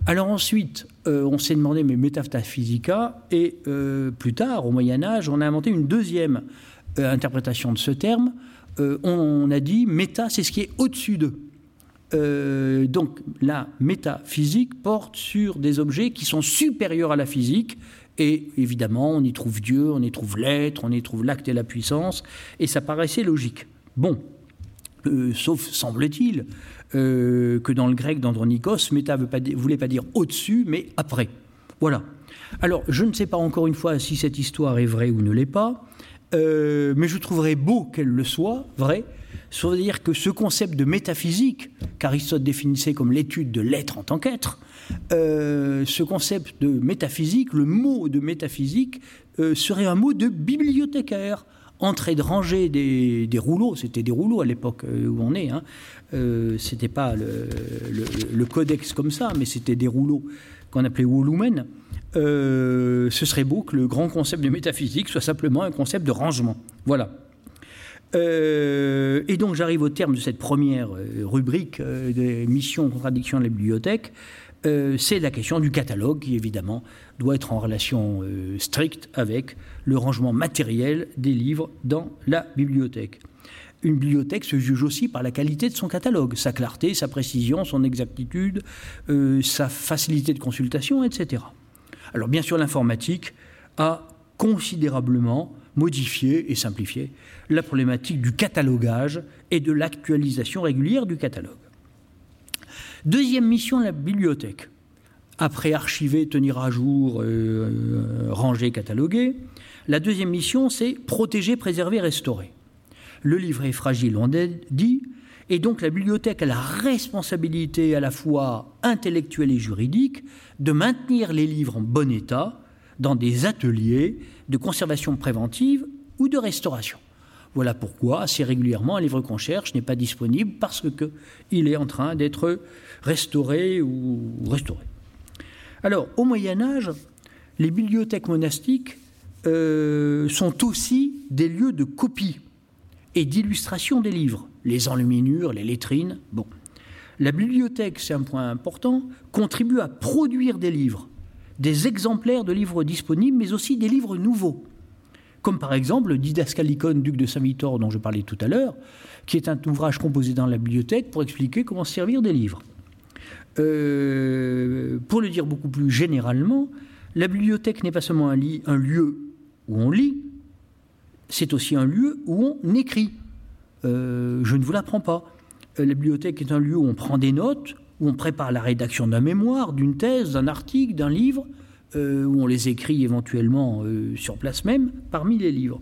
Alors ensuite, euh, on s'est demandé, mais métaphysica, et euh, plus tard, au Moyen Âge, on a inventé une deuxième interprétation de ce terme. on a dit méta, c'est ce qui est au-dessus d'eux. Donc la métaphysique porte sur des objets qui sont supérieurs à la physique, et évidemment, on y trouve Dieu, on y trouve l'être, on y trouve l'acte et la puissance, et ça paraissait logique. Bon, euh, sauf, semble-t-il, euh, que dans le grec d'Andronikos, méta ne voulait pas dire au-dessus, mais après. Voilà. Alors, je ne sais pas encore une fois si cette histoire est vraie ou ne l'est pas, euh, mais je trouverais beau qu'elle le soit, vrai, c'est-à-dire que ce concept de métaphysique, qu'Aristote définissait comme l'étude de l'être en tant qu'être, euh, ce concept de métaphysique, le mot de métaphysique, euh, serait un mot de bibliothécaire. Entrer de ranger des, rouleaux, c'était des rouleaux à l'époque euh, où on est, hein. c'était pas le, codex comme ça, mais c'était des rouleaux qu'on appelait volumen. ce serait beau que le grand concept de métaphysique soit simplement un concept de rangement. Voilà. Et donc j'arrive au terme de cette première rubrique des missions, contradictions de la bibliothèque. Euh, c'est la question du catalogue qui, évidemment, doit être en relation euh, stricte avec le rangement matériel des livres dans la bibliothèque. Une bibliothèque se juge aussi par la qualité de son catalogue, sa clarté, sa précision, son exactitude, euh, sa facilité de consultation, etc. Alors bien sûr, l'informatique a considérablement modifié et simplifié la problématique du catalogage et de l'actualisation régulière du catalogue. Deuxième mission, la bibliothèque. Après archiver, tenir à jour, euh, euh, ranger, cataloguer, la deuxième mission, c'est protéger, préserver, restaurer. Le livre est fragile, on dit, et donc la bibliothèque a la responsabilité à la fois intellectuelle et juridique de maintenir les livres en bon état dans des ateliers de conservation préventive ou de restauration. Voilà pourquoi, assez régulièrement, un livre qu'on cherche n'est pas disponible parce qu'il est en train d'être restauré ou restauré. Alors, au Moyen Âge, les bibliothèques monastiques euh, sont aussi des lieux de copie et d'illustration des livres, les enluminures, les lettrines. Bon, la bibliothèque, c'est un point important, contribue à produire des livres, des exemplaires de livres disponibles, mais aussi des livres nouveaux comme par exemple le Didascalicon, duc de Saint-Victor, dont je parlais tout à l'heure, qui est un ouvrage composé dans la bibliothèque pour expliquer comment servir des livres. Euh, pour le dire beaucoup plus généralement, la bibliothèque n'est pas seulement un, lieu où on lit, c'est aussi un lieu où on écrit. Euh, je ne vous l'apprends pas. Euh, la bibliothèque est un lieu où on prend des notes, où on prépare la rédaction d'un mémoire, d'une thèse, d'un article, d'un livre, où on les écrit éventuellement euh, sur place même, parmi les livres.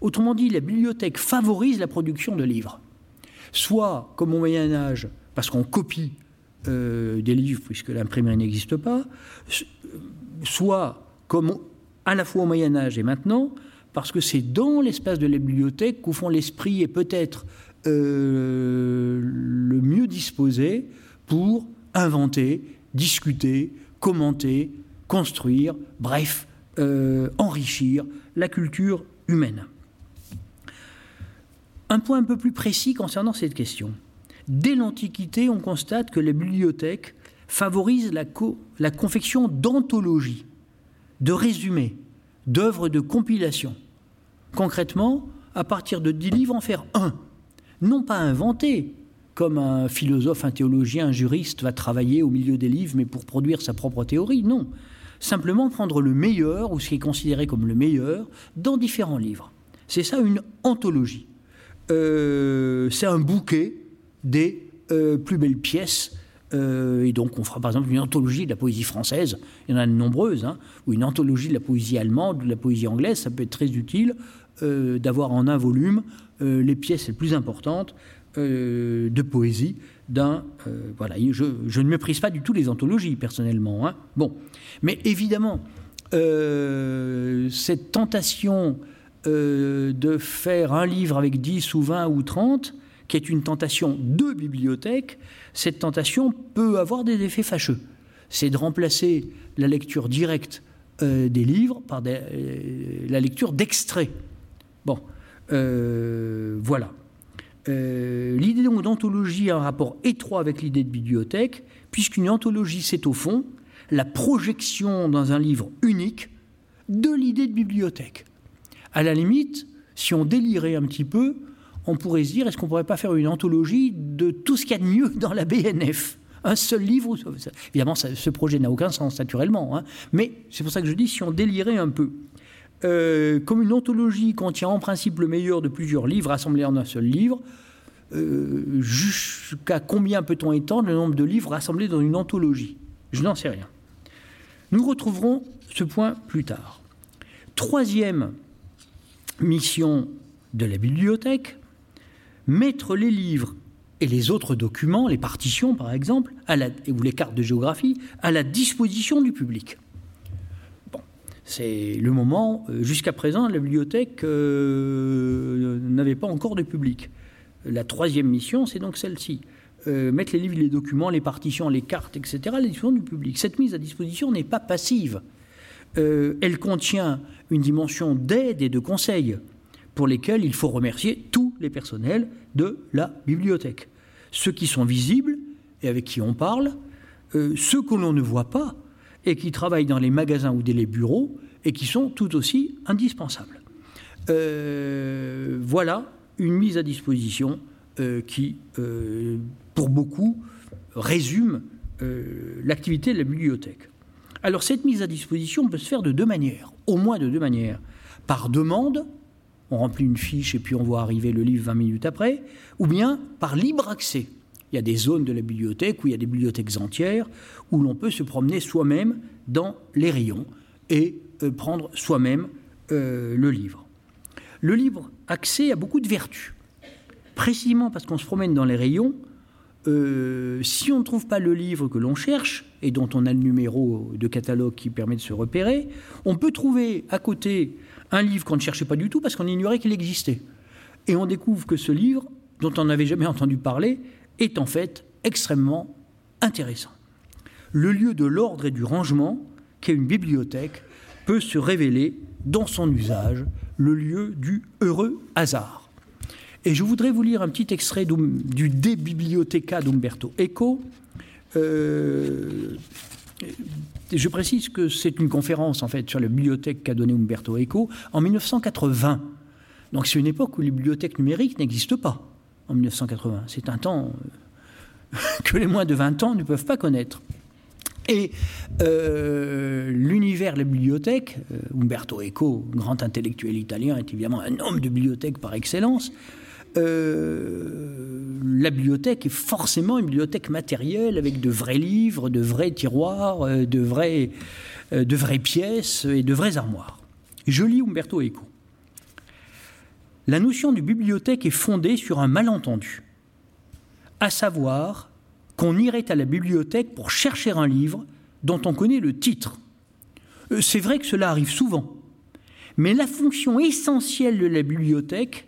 Autrement dit, la bibliothèque favorise la production de livres. Soit, comme au Moyen Âge, parce qu'on copie euh, des livres, puisque l'imprimerie n'existe pas, soit, comme à la fois au Moyen Âge et maintenant, parce que c'est dans l'espace de la bibliothèque qu'au fond l'esprit est peut-être le mieux disposé pour inventer, discuter, commenter, construire, bref, euh, enrichir la culture humaine. Un point un peu plus précis concernant cette question. Dès l'Antiquité, on constate que les bibliothèques favorisent la, la confection d'anthologies, de résumés, d'œuvres de compilation. Concrètement, à partir de dix livres, en faire un. Non pas inventé, comme un philosophe, un théologien, un juriste va travailler au milieu des livres, mais pour produire sa propre théorie. Non simplement prendre le meilleur, ou ce qui est considéré comme le meilleur, dans différents livres. C'est ça une anthologie. Euh, c'est un bouquet des euh, plus belles pièces. Euh, et donc on fera par exemple une anthologie de la poésie française, il y en a de nombreuses, hein, ou une anthologie de la poésie allemande, de la poésie anglaise, ça peut être très utile d'avoir en un volume les pièces les plus importantes de poésie d'un. voilà, je, ne méprise pas du tout les anthologies personnellement. Hein. Bon, mais évidemment, euh, cette tentation euh, de faire un livre avec 10 ou 20 ou 30, qui est une tentation de bibliothèque, cette tentation peut avoir des effets fâcheux. C'est de remplacer la lecture directe euh, des livres par la lecture d'extraits. Bon, voilà. L'idée d'anthologie a un rapport étroit avec l'idée de bibliothèque, puisqu'une anthologie, c'est au fond la projection dans un livre unique de l'idée de bibliothèque. À la limite, si on délirait un petit peu, on pourrait se dire, est-ce qu'on pourrait pas faire une anthologie de tout ce qu'il y a de mieux dans la BNF un seul livre. Évidemment, ce projet n'a aucun sens, naturellement. Hein. mais c'est pour ça que je dis, si on délirait un peu, euh, comme une anthologie contient en principe le meilleur de plusieurs livres rassemblés en un seul livre, euh, jusqu'à combien peut-on étendre le nombre de livres rassemblés dans une anthologie Je n'en sais rien. Nous retrouverons ce point plus tard. Troisième mission de la bibliothèque, mettre les livres et les autres documents, les partitions par exemple, ou les cartes de géographie, à la disposition du public. C'est le moment, euh, jusqu'à présent, la bibliothèque euh, n'avait pas encore de public. La troisième mission, c'est donc celle-ci. Euh, mettre les livres, les documents, les partitions, les cartes, etc., à la disposition du public. Cette mise à disposition n'est pas passive. elle contient une dimension d'aide et de conseil pour lesquels il faut remercier tous les personnels de la bibliothèque. Ceux qui sont visibles et avec qui on parle, ceux que l'on ne voit pas et qui travaillent dans les magasins ou les bureaux et qui sont tout aussi indispensables. Euh, voilà une mise à disposition euh, qui, pour beaucoup, résume l'activité de la bibliothèque. Alors cette mise à disposition peut se faire de deux manières, au moins de deux manières. Par demande, on remplit une fiche et puis on voit arriver le livre 20 minutes après, ou bien par libre accès. Il y a des zones de la bibliothèque où il y a des bibliothèques entières où l'on peut se promener soi-même dans les rayons et euh, prendre soi-même euh, le livre. Le libre accès a beaucoup de vertus. Précisément parce qu'on se promène dans les rayons, euh, si on ne trouve pas le livre que l'on cherche et dont on a le numéro de catalogue qui permet de se repérer, on peut trouver à côté un livre qu'on ne cherchait pas du tout parce qu'on ignorait qu'il existait. Et on découvre que ce livre, dont on n'avait jamais entendu parler, est en fait extrêmement intéressant. Le lieu de l'ordre et du rangement, qu'est une bibliothèque, peut se révéler dans son usage le lieu du heureux hasard. Et je voudrais vous lire un petit extrait du De Bibliotheca d'Umberto Eco. Euh, je précise que c'est une conférence en fait sur la bibliothèque qu'a donnée Umberto Eco en 1980. Donc c'est une époque où les bibliothèques numériques n'existent pas en 1980. C'est un temps euh, [laughs] que les moins de 20 ans ne peuvent pas connaître. Et euh, l'univers la bibliothèque, Umberto Eco, grand intellectuel italien, est évidemment un homme de bibliothèque par excellence. Euh, la bibliothèque est forcément une bibliothèque matérielle avec de vrais livres, de vrais tiroirs, euh, de, vrais, euh, de vraies pièces et de vraies armoires. Je lis Umberto Eco. La notion de bibliothèque est fondée sur un malentendu, à savoir qu'on irait à la bibliothèque pour chercher un livre dont on connaît le titre. C'est vrai que cela arrive souvent, mais la fonction essentielle de la bibliothèque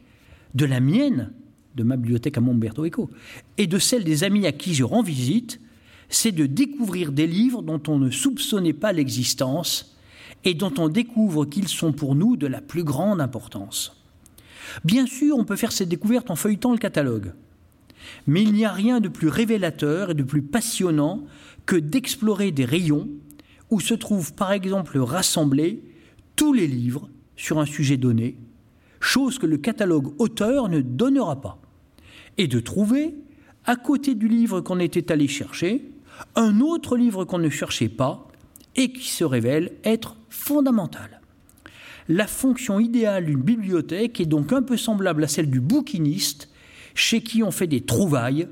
de la mienne, de ma bibliothèque à Montberto Eco, et de celle des amis à qui je rends visite, c'est de découvrir des livres dont on ne soupçonnait pas l'existence et dont on découvre qu'ils sont pour nous de la plus grande importance. Bien sûr, on peut faire cette découverte en feuilletant le catalogue, mais il n'y a rien de plus révélateur et de plus passionnant que d'explorer des rayons où se trouvent par exemple rassemblés tous les livres sur un sujet donné, chose que le catalogue auteur ne donnera pas, et de trouver, à côté du livre qu'on était allé chercher, un autre livre qu'on ne cherchait pas et qui se révèle être fondamental. La fonction idéale d'une bibliothèque est donc un peu semblable à celle du bouquiniste, chez qui on fait des trouvailles,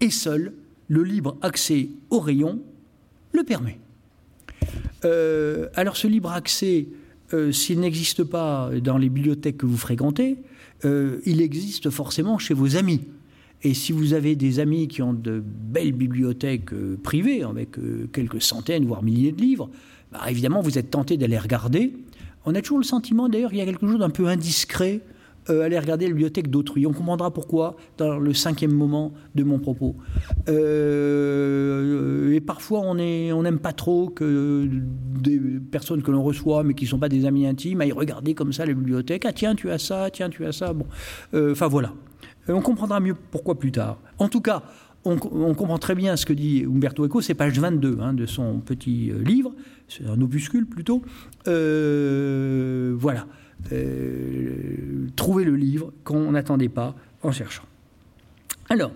et seul le libre accès au rayon le permet. Euh, alors ce libre accès, euh, s'il n'existe pas dans les bibliothèques que vous fréquentez, euh, il existe forcément chez vos amis. Et si vous avez des amis qui ont de belles bibliothèques privées, avec quelques centaines, voire milliers de livres, bah, évidemment, vous êtes tenté d'aller regarder. On a toujours le sentiment, d'ailleurs, qu'il y a quelque chose d'un peu indiscret euh, aller regarder la bibliothèque d'autrui. On comprendra pourquoi dans le cinquième moment de mon propos. Euh, et parfois, on n'aime pas trop que des personnes que l'on reçoit, mais qui ne sont pas des amis intimes, aillent regarder comme ça la bibliothèque. Ah tiens, tu as ça, tiens, tu as ça. Bon, euh, enfin voilà. On comprendra mieux pourquoi plus tard. En tout cas, on, comprend très bien ce que dit Umberto Eco, c'est page 22 hein, de son petit livre, c'est un opuscule plutôt. voilà. Euh, trouver le livre qu'on n'attendait pas en cherchant. Alors,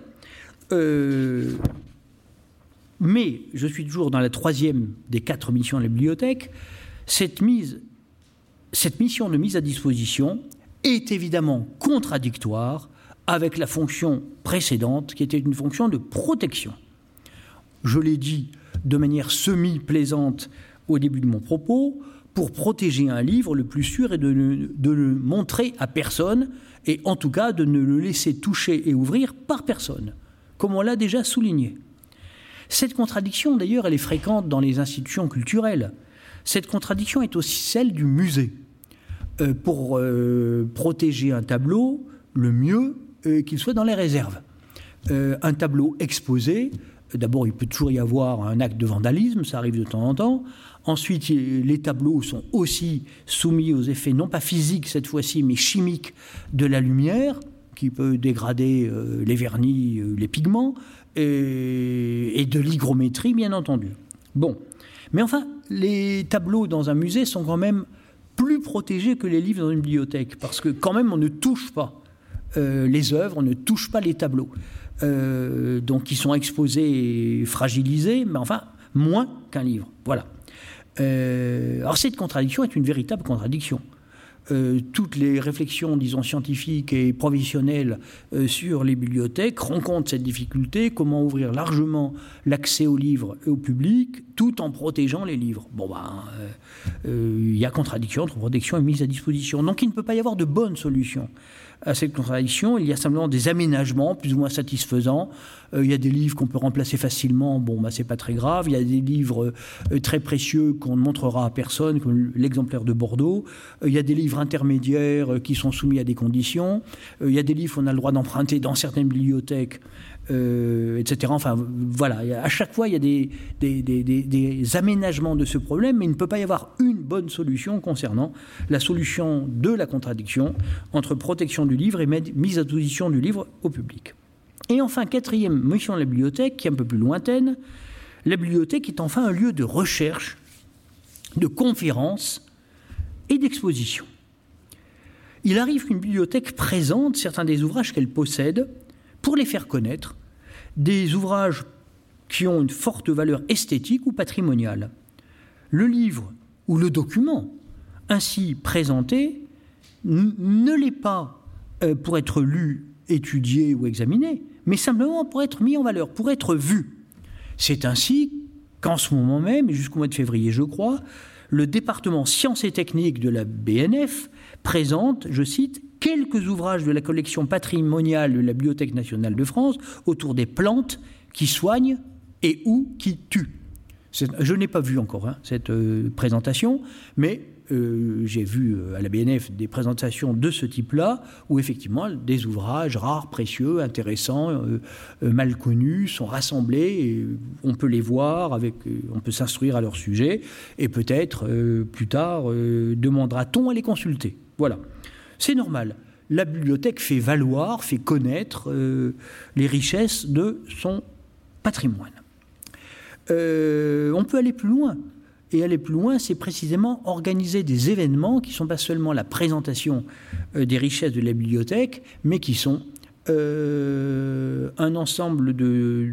mais je suis toujours dans la troisième des quatre missions de la bibliothèque. Cette, cette mission de mise à disposition est évidemment contradictoire avec la fonction précédente qui était une fonction de protection. Je l'ai dit de manière semi-plaisante au début de mon propos, pour protéger un livre, le plus sûr est de, le montrer à personne, et en tout cas de ne le laisser toucher et ouvrir par personne, comme on l'a déjà souligné. Cette contradiction, d'ailleurs, elle est fréquente dans les institutions culturelles. Cette contradiction est aussi celle du musée. Euh, pour euh, protéger un tableau, le mieux euh, qu'il soit dans les réserves. un tableau exposé, d'abord il peut toujours y avoir un acte de vandalisme, ça arrive de temps en temps. Ensuite, les tableaux sont aussi soumis aux effets non pas physiques cette fois-ci, mais chimiques de la lumière, qui peut dégrader les vernis, les pigments, et, de l'hygrométrie, bien entendu. Bon. Mais enfin, les tableaux dans un musée sont quand même plus protégés que les livres dans une bibliothèque, parce que quand même, on ne touche pas euh, les œuvres, on ne touche pas les tableaux. Euh, donc, ils sont exposés et fragilisés, mais enfin, moins qu'un livre. Voilà. Euh, alors, cette contradiction est une véritable contradiction. Euh, toutes les réflexions, disons, scientifiques et professionnelles euh, sur les bibliothèques rencontrent cette difficulté, comment ouvrir largement l'accès aux livres et au public, tout en protégeant les livres. Bon, ben, euh, il y a contradiction entre protection et mise à disposition. Donc il ne peut pas y avoir de bonne solution à cette contradiction. Il y a simplement des aménagements plus ou moins satisfaisants. Euh, il y a des livres qu'on peut remplacer facilement. Bon, bah, c'est pas très grave. Il y a des livres euh, très précieux qu'on ne montrera à personne, comme l'exemplaire de Bordeaux. Euh, il y a des livres intermédiaires qui sont soumis à des conditions. il y a des livres qu'on a le droit d'emprunter dans certaines bibliothèques euh, etc. Enfin, voilà, à chaque fois, il y a des, aménagements de ce problème, mais il ne peut pas y avoir une bonne solution concernant la solution de la contradiction entre protection du livre et mise à disposition du livre au public. Et enfin, quatrième mission de la bibliothèque, qui est un peu plus lointaine, la bibliothèque est enfin un lieu de recherche, de conférence et d'exposition. Il arrive qu'une bibliothèque présente certains des ouvrages qu'elle possède les faire connaître, des ouvrages qui ont une forte valeur esthétique ou patrimoniale. Le livre ou le document ainsi présenté ne l'est pas euh, pour être lu, étudié ou examiné, mais simplement pour être mis en valeur, pour être vu. C'est ainsi qu'en ce moment même, jusqu'au mois de février je crois, le département sciences et techniques de la BNF présente, je cite, quelques ouvrages de la collection patrimoniale de la Bibliothèque nationale de France autour des plantes qui soignent et ou qui tuent. Je n'ai pas vu encore hein, cette euh, présentation, mais euh, j'ai vu euh, à la BNF des présentations de ce type-là, où effectivement des ouvrages rares, précieux, intéressants, mal connus sont rassemblés, et on peut les voir, avec, on peut s'instruire à leur sujet, et peut-être plus tard demandera-t-on à les consulter. Voilà. C'est normal. La bibliothèque fait valoir, fait connaître euh, les richesses de son patrimoine. Euh, on peut aller plus loin. Et aller plus loin, c'est précisément organiser des événements qui ne sont pas seulement la présentation euh, des richesses de la bibliothèque, mais qui sont un ensemble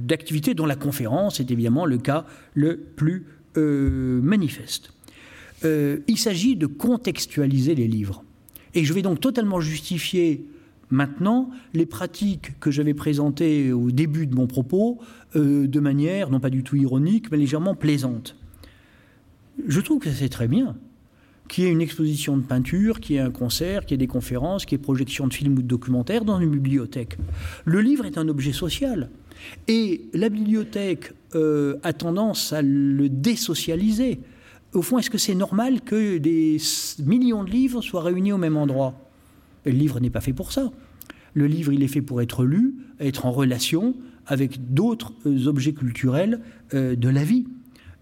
d'activités dont la conférence est évidemment le cas le plus manifeste. il s'agit de contextualiser les livres. Et je vais donc totalement justifier maintenant les pratiques que j'avais présentées au début de mon propos euh, de manière non pas du tout ironique, mais légèrement plaisante. Je trouve que c'est très bien qu'il y ait une exposition de peinture, qu'il y ait un concert, qu'il y ait des conférences, qu'il y ait projection de films ou de documentaires dans une bibliothèque. Le livre est un objet social. Et la bibliothèque euh, a tendance à le désocialiser au fond, est-ce que c'est normal que des millions de livres soient réunis au même endroit? Le livre n'est pas fait pour ça. Le livre, il est fait pour être lu, être en relation avec d'autres euh, objets culturels euh, de la vie.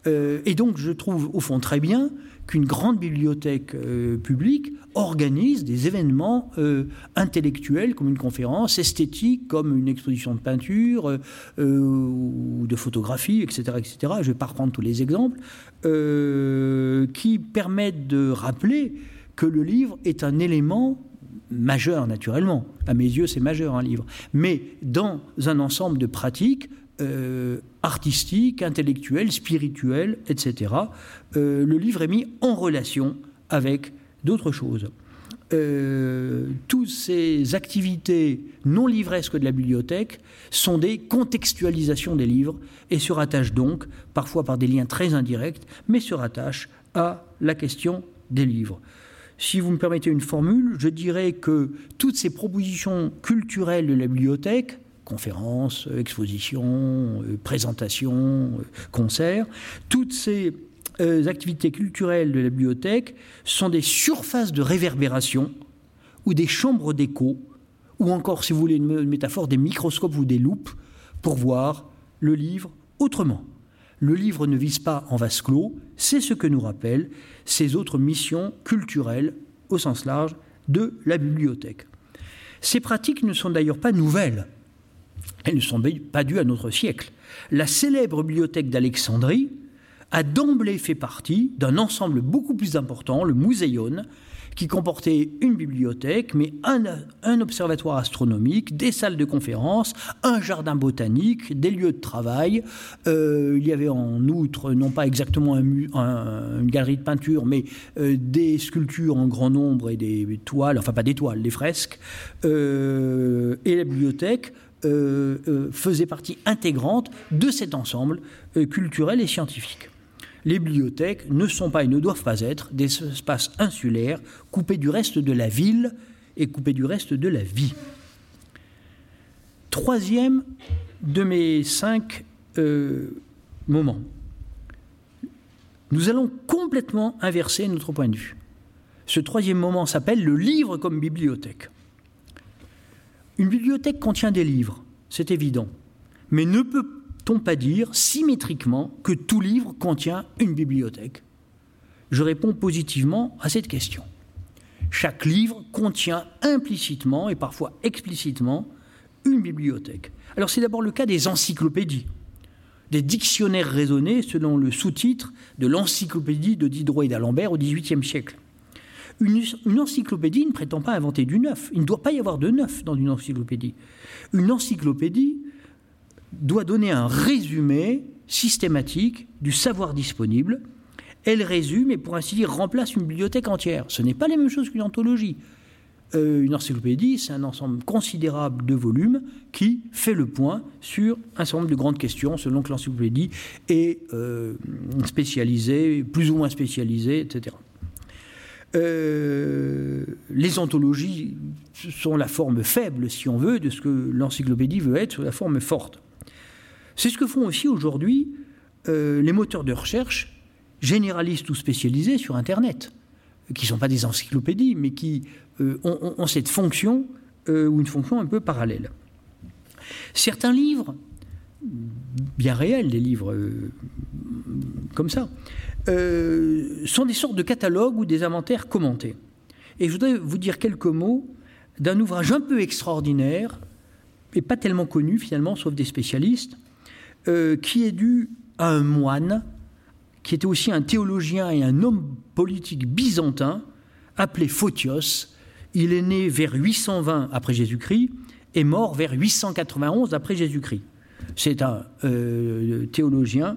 Euh, et donc, je trouve au fond très bien qu'une grande bibliothèque euh, publique organise des événements euh, intellectuels comme une conférence, esthétique comme une exposition de peinture ou de photographie, etc., etc. Je ne vais pas reprendre tous les exemples, qui permettent de rappeler que le livre est un élément majeur naturellement. À mes yeux, c'est majeur un livre. Mais dans un ensemble de pratiques euh, artistiques, intellectuelles, spirituelles, etc., euh, le livre est mis en relation avec d'autres choses. Euh, toutes ces activités non livresques de la bibliothèque sont des contextualisations des livres et se rattachent donc, parfois par des liens très indirects, mais se rattachent à la question des livres. Si vous me permettez une formule, je dirais que toutes ces propositions culturelles de la bibliothèque, conférences, expositions, euh, présentations, euh, concerts, toutes ces euh, activités culturelles de la bibliothèque sont des surfaces de réverbération ou des chambres d'écho, ou encore, si vous voulez une métaphore, des microscopes ou des loupes pour voir le livre autrement. Le livre ne vise pas en vase clos, c'est ce que nous rappellent ces autres missions culturelles au sens large de la bibliothèque. Ces pratiques ne sont d'ailleurs pas nouvelles. Elles ne sont pas dues à notre siècle. La célèbre bibliothèque d'Alexandrie a d'emblée fait partie d'un ensemble beaucoup plus important, le Muséon, qui comportait une bibliothèque, mais un, observatoire astronomique, des salles de conférence, un jardin botanique, des lieux de travail. Euh, il y avait en outre, non pas exactement une galerie de peinture, mais euh, des sculptures en grand nombre et des toiles, enfin pas des toiles, des fresques. Euh, et la bibliothèque faisait partie intégrante de cet ensemble culturel et scientifique les bibliothèques ne sont pas et ne doivent pas être des espaces insulaires coupés du reste de la ville et coupés du reste de la vie. Troisième de mes cinq euh, moments. Nous allons complètement inverser notre point de vue. Ce troisième moment s'appelle le livre comme bibliothèque. Une bibliothèque contient des livres, c'est évident, mais ne peut on pas dire symétriquement que tout livre contient une bibliothèque? Je réponds positivement à cette question. Chaque livre contient implicitement et parfois explicitement une bibliothèque. Alors c'est d'abord le cas des encyclopédies, des dictionnaires raisonnés selon le sous-titre de l'encyclopédie de Diderot et d'Alembert au XVIIIe siècle. Une, encyclopédie ne prétend pas inventer du neuf. Il ne doit pas y avoir de neuf dans une encyclopédie. Une encyclopédie doit donner un résumé systématique du savoir disponible. Elle résume et pour ainsi dire remplace une bibliothèque entière. Ce n'est pas les mêmes choses qu'une anthologie. Euh, une encyclopédie, c'est un ensemble considérable de volumes qui fait le point sur un certain nombre de grandes questions selon que l'encyclopédie est euh, spécialisée, plus ou moins spécialisée, etc. Euh, les anthologies sont la forme faible, si on veut, de ce que l'encyclopédie veut être, la forme forte. C'est ce que font aussi aujourd'hui euh, les moteurs de recherche généralistes ou spécialisés sur Internet, qui ne sont pas des encyclopédies, mais qui euh, ont, cette fonction ou une fonction un peu parallèle. Certains livres, bien réels, des livres comme ça, sont des sortes de catalogues ou des inventaires commentés. Et je voudrais vous dire quelques mots d'un ouvrage un peu extraordinaire, et pas tellement connu finalement, sauf des spécialistes, euh, qui est dû à un moine, qui était aussi un théologien et un homme politique byzantin, appelé Photios. Il est né vers 820 après Jésus-Christ et mort vers 891 après Jésus-Christ. C'est un euh, théologien,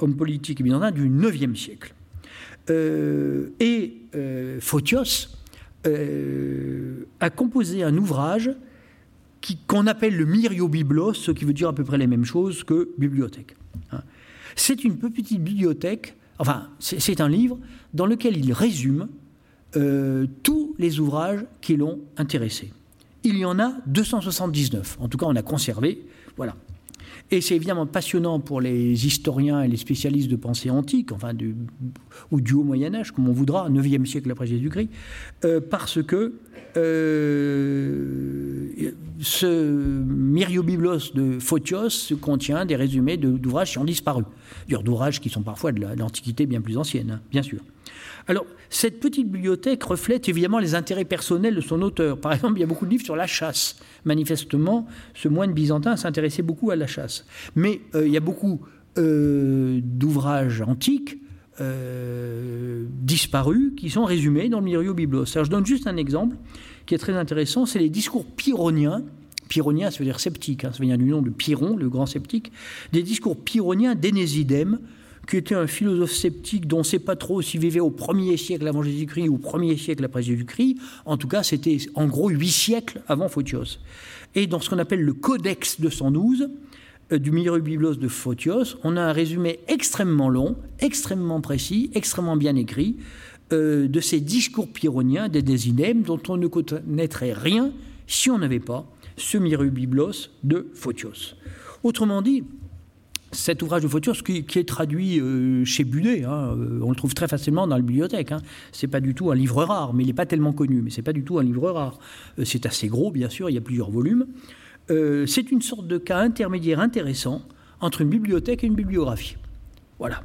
homme politique byzantin du IXe siècle. Euh, et Photios a composé un ouvrage qu'on appelle le myriobiblos, ce qui veut dire à peu près les mêmes choses que bibliothèque. Hein. C'est une petite bibliothèque, enfin, c'est un livre dans lequel il résume euh, tous les ouvrages qui l'ont intéressé. Il y en a 279, en tout cas on a conservé, voilà. Et c'est évidemment passionnant pour les historiens et les spécialistes de pensée antique, enfin du, ou du haut Moyen Âge, comme on voudra, 9e siècle après Jésus-Christ, euh, parce que euh, ce myriobiblos de Photios contient des résumés d'ouvrages qui ont disparu, d'ouvrages qui sont parfois de l'Antiquité bien plus ancienne, hein, bien sûr. Alors, cette petite bibliothèque reflète évidemment les intérêts personnels de son auteur. Par exemple, il y a beaucoup de livres sur la chasse. Manifestement, ce moine byzantin s'intéressait beaucoup à la chasse. Mais euh, il y a beaucoup euh, d'ouvrages antiques euh, disparus qui sont résumés dans le Myrio Biblos. Alors, je donne juste un exemple qui est très intéressant, c'est les discours pyrrhoniens. Pyrrhonien, ça veut dire sceptique, hein, ça vient du nom de Pyrrhon, le grand sceptique. Des discours pyrrhoniens d'Énésidème, qui était un philosophe sceptique dont on ne sait pas trop s'il vivait au premier siècle avant Jésus-Christ ou au premier siècle après Jésus-Christ. En tout cas, c'était en gros huit siècles avant Photios. Et dans ce qu'on appelle le Codex 212 euh, du Biblos de Photios, on a un résumé extrêmement long, extrêmement précis, extrêmement bien écrit euh, de ces discours pyrrhoniens des Désidèmes dont on ne connaîtrait rien si on n'avait pas ce Biblos de Photios. Autrement dit, cet ouvrage de qui, qui est traduit euh, chez Budet, hein, euh, on le trouve très facilement dans la bibliothèque. Hein. C'est pas du tout un livre rare, mais il n'est pas tellement connu. Mais c'est pas du tout un livre rare. Euh, c'est assez gros, bien sûr. Il y a plusieurs volumes. c'est une sorte de cas intermédiaire intéressant entre une bibliothèque et une bibliographie. Voilà.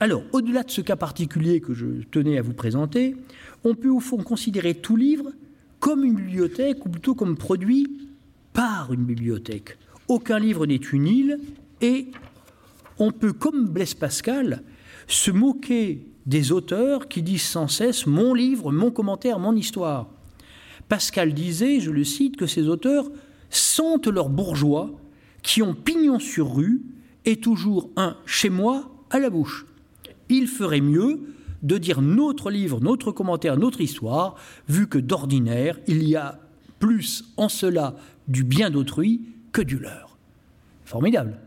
alors, au-delà de ce cas particulier que je tenais à vous présenter, on peut au fond considérer tout livre comme une bibliothèque, ou plutôt comme produit par une bibliothèque. Aucun livre n'est une île et on peut, comme Blaise Pascal, se moquer des auteurs qui disent sans cesse mon livre, mon commentaire, mon histoire. Pascal disait, je le cite, que ces auteurs sentent leurs bourgeois qui ont pignon sur rue et toujours un chez moi à la bouche. Il ferait mieux de dire notre livre, notre commentaire, notre histoire, vu que d'ordinaire, il y a plus en cela du bien d'autrui que du leur. Formidable.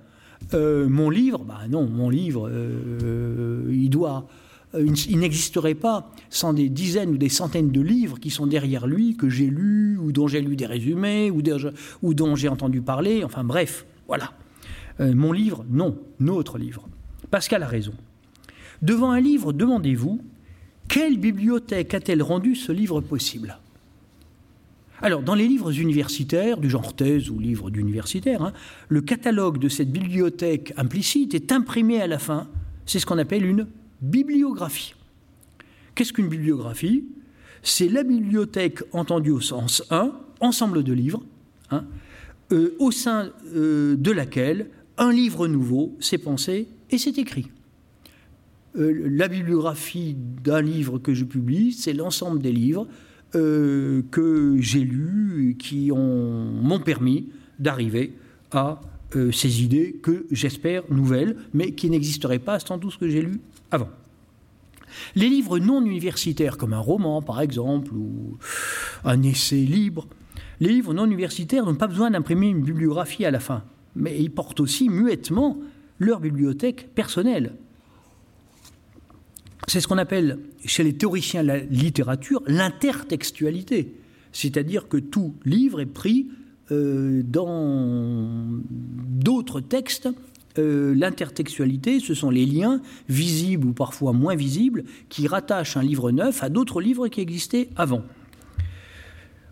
Euh, mon livre, bah non, mon livre, euh, il doit, euh, il n'existerait pas sans des dizaines ou des centaines de livres qui sont derrière lui, que j'ai lus, ou dont j'ai lu des résumés, ou, ou dont j'ai entendu parler, enfin bref, voilà. mon livre, non, notre livre. Pascal a raison. Devant un livre, demandez-vous, quelle bibliothèque a-t-elle rendu ce livre possible? Alors, dans les livres universitaires, du genre thèse ou livre d'universitaire, hein, le catalogue de cette bibliothèque implicite est imprimé à la fin. C'est ce qu'on appelle une bibliographie. Qu'est-ce qu'une bibliographie? C'est la bibliothèque entendue au sens 1, ensemble de livres, hein, euh, au sein euh, de laquelle un livre nouveau s'est pensé et s'est écrit. Euh, la bibliographie d'un livre que je publie, c'est l'ensemble des livres euh, que j'ai lus qui m'ont permis d'arriver à euh, ces idées que j'espère nouvelles, mais qui n'existeraient pas sans tout ce que j'ai lu avant. Les livres non universitaires, comme un roman par exemple, ou un essai libre, les livres non universitaires n'ont pas besoin d'imprimer une bibliographie à la fin, mais ils portent aussi muettement leur bibliothèque personnelle. C'est ce qu'on appelle chez les théoriciens de la littérature l'intertextualité, c'est-à-dire que tout livre est pris euh, dans d'autres textes. Euh, l'intertextualité, ce sont les liens visibles ou parfois moins visibles qui rattachent un livre neuf à d'autres livres qui existaient avant.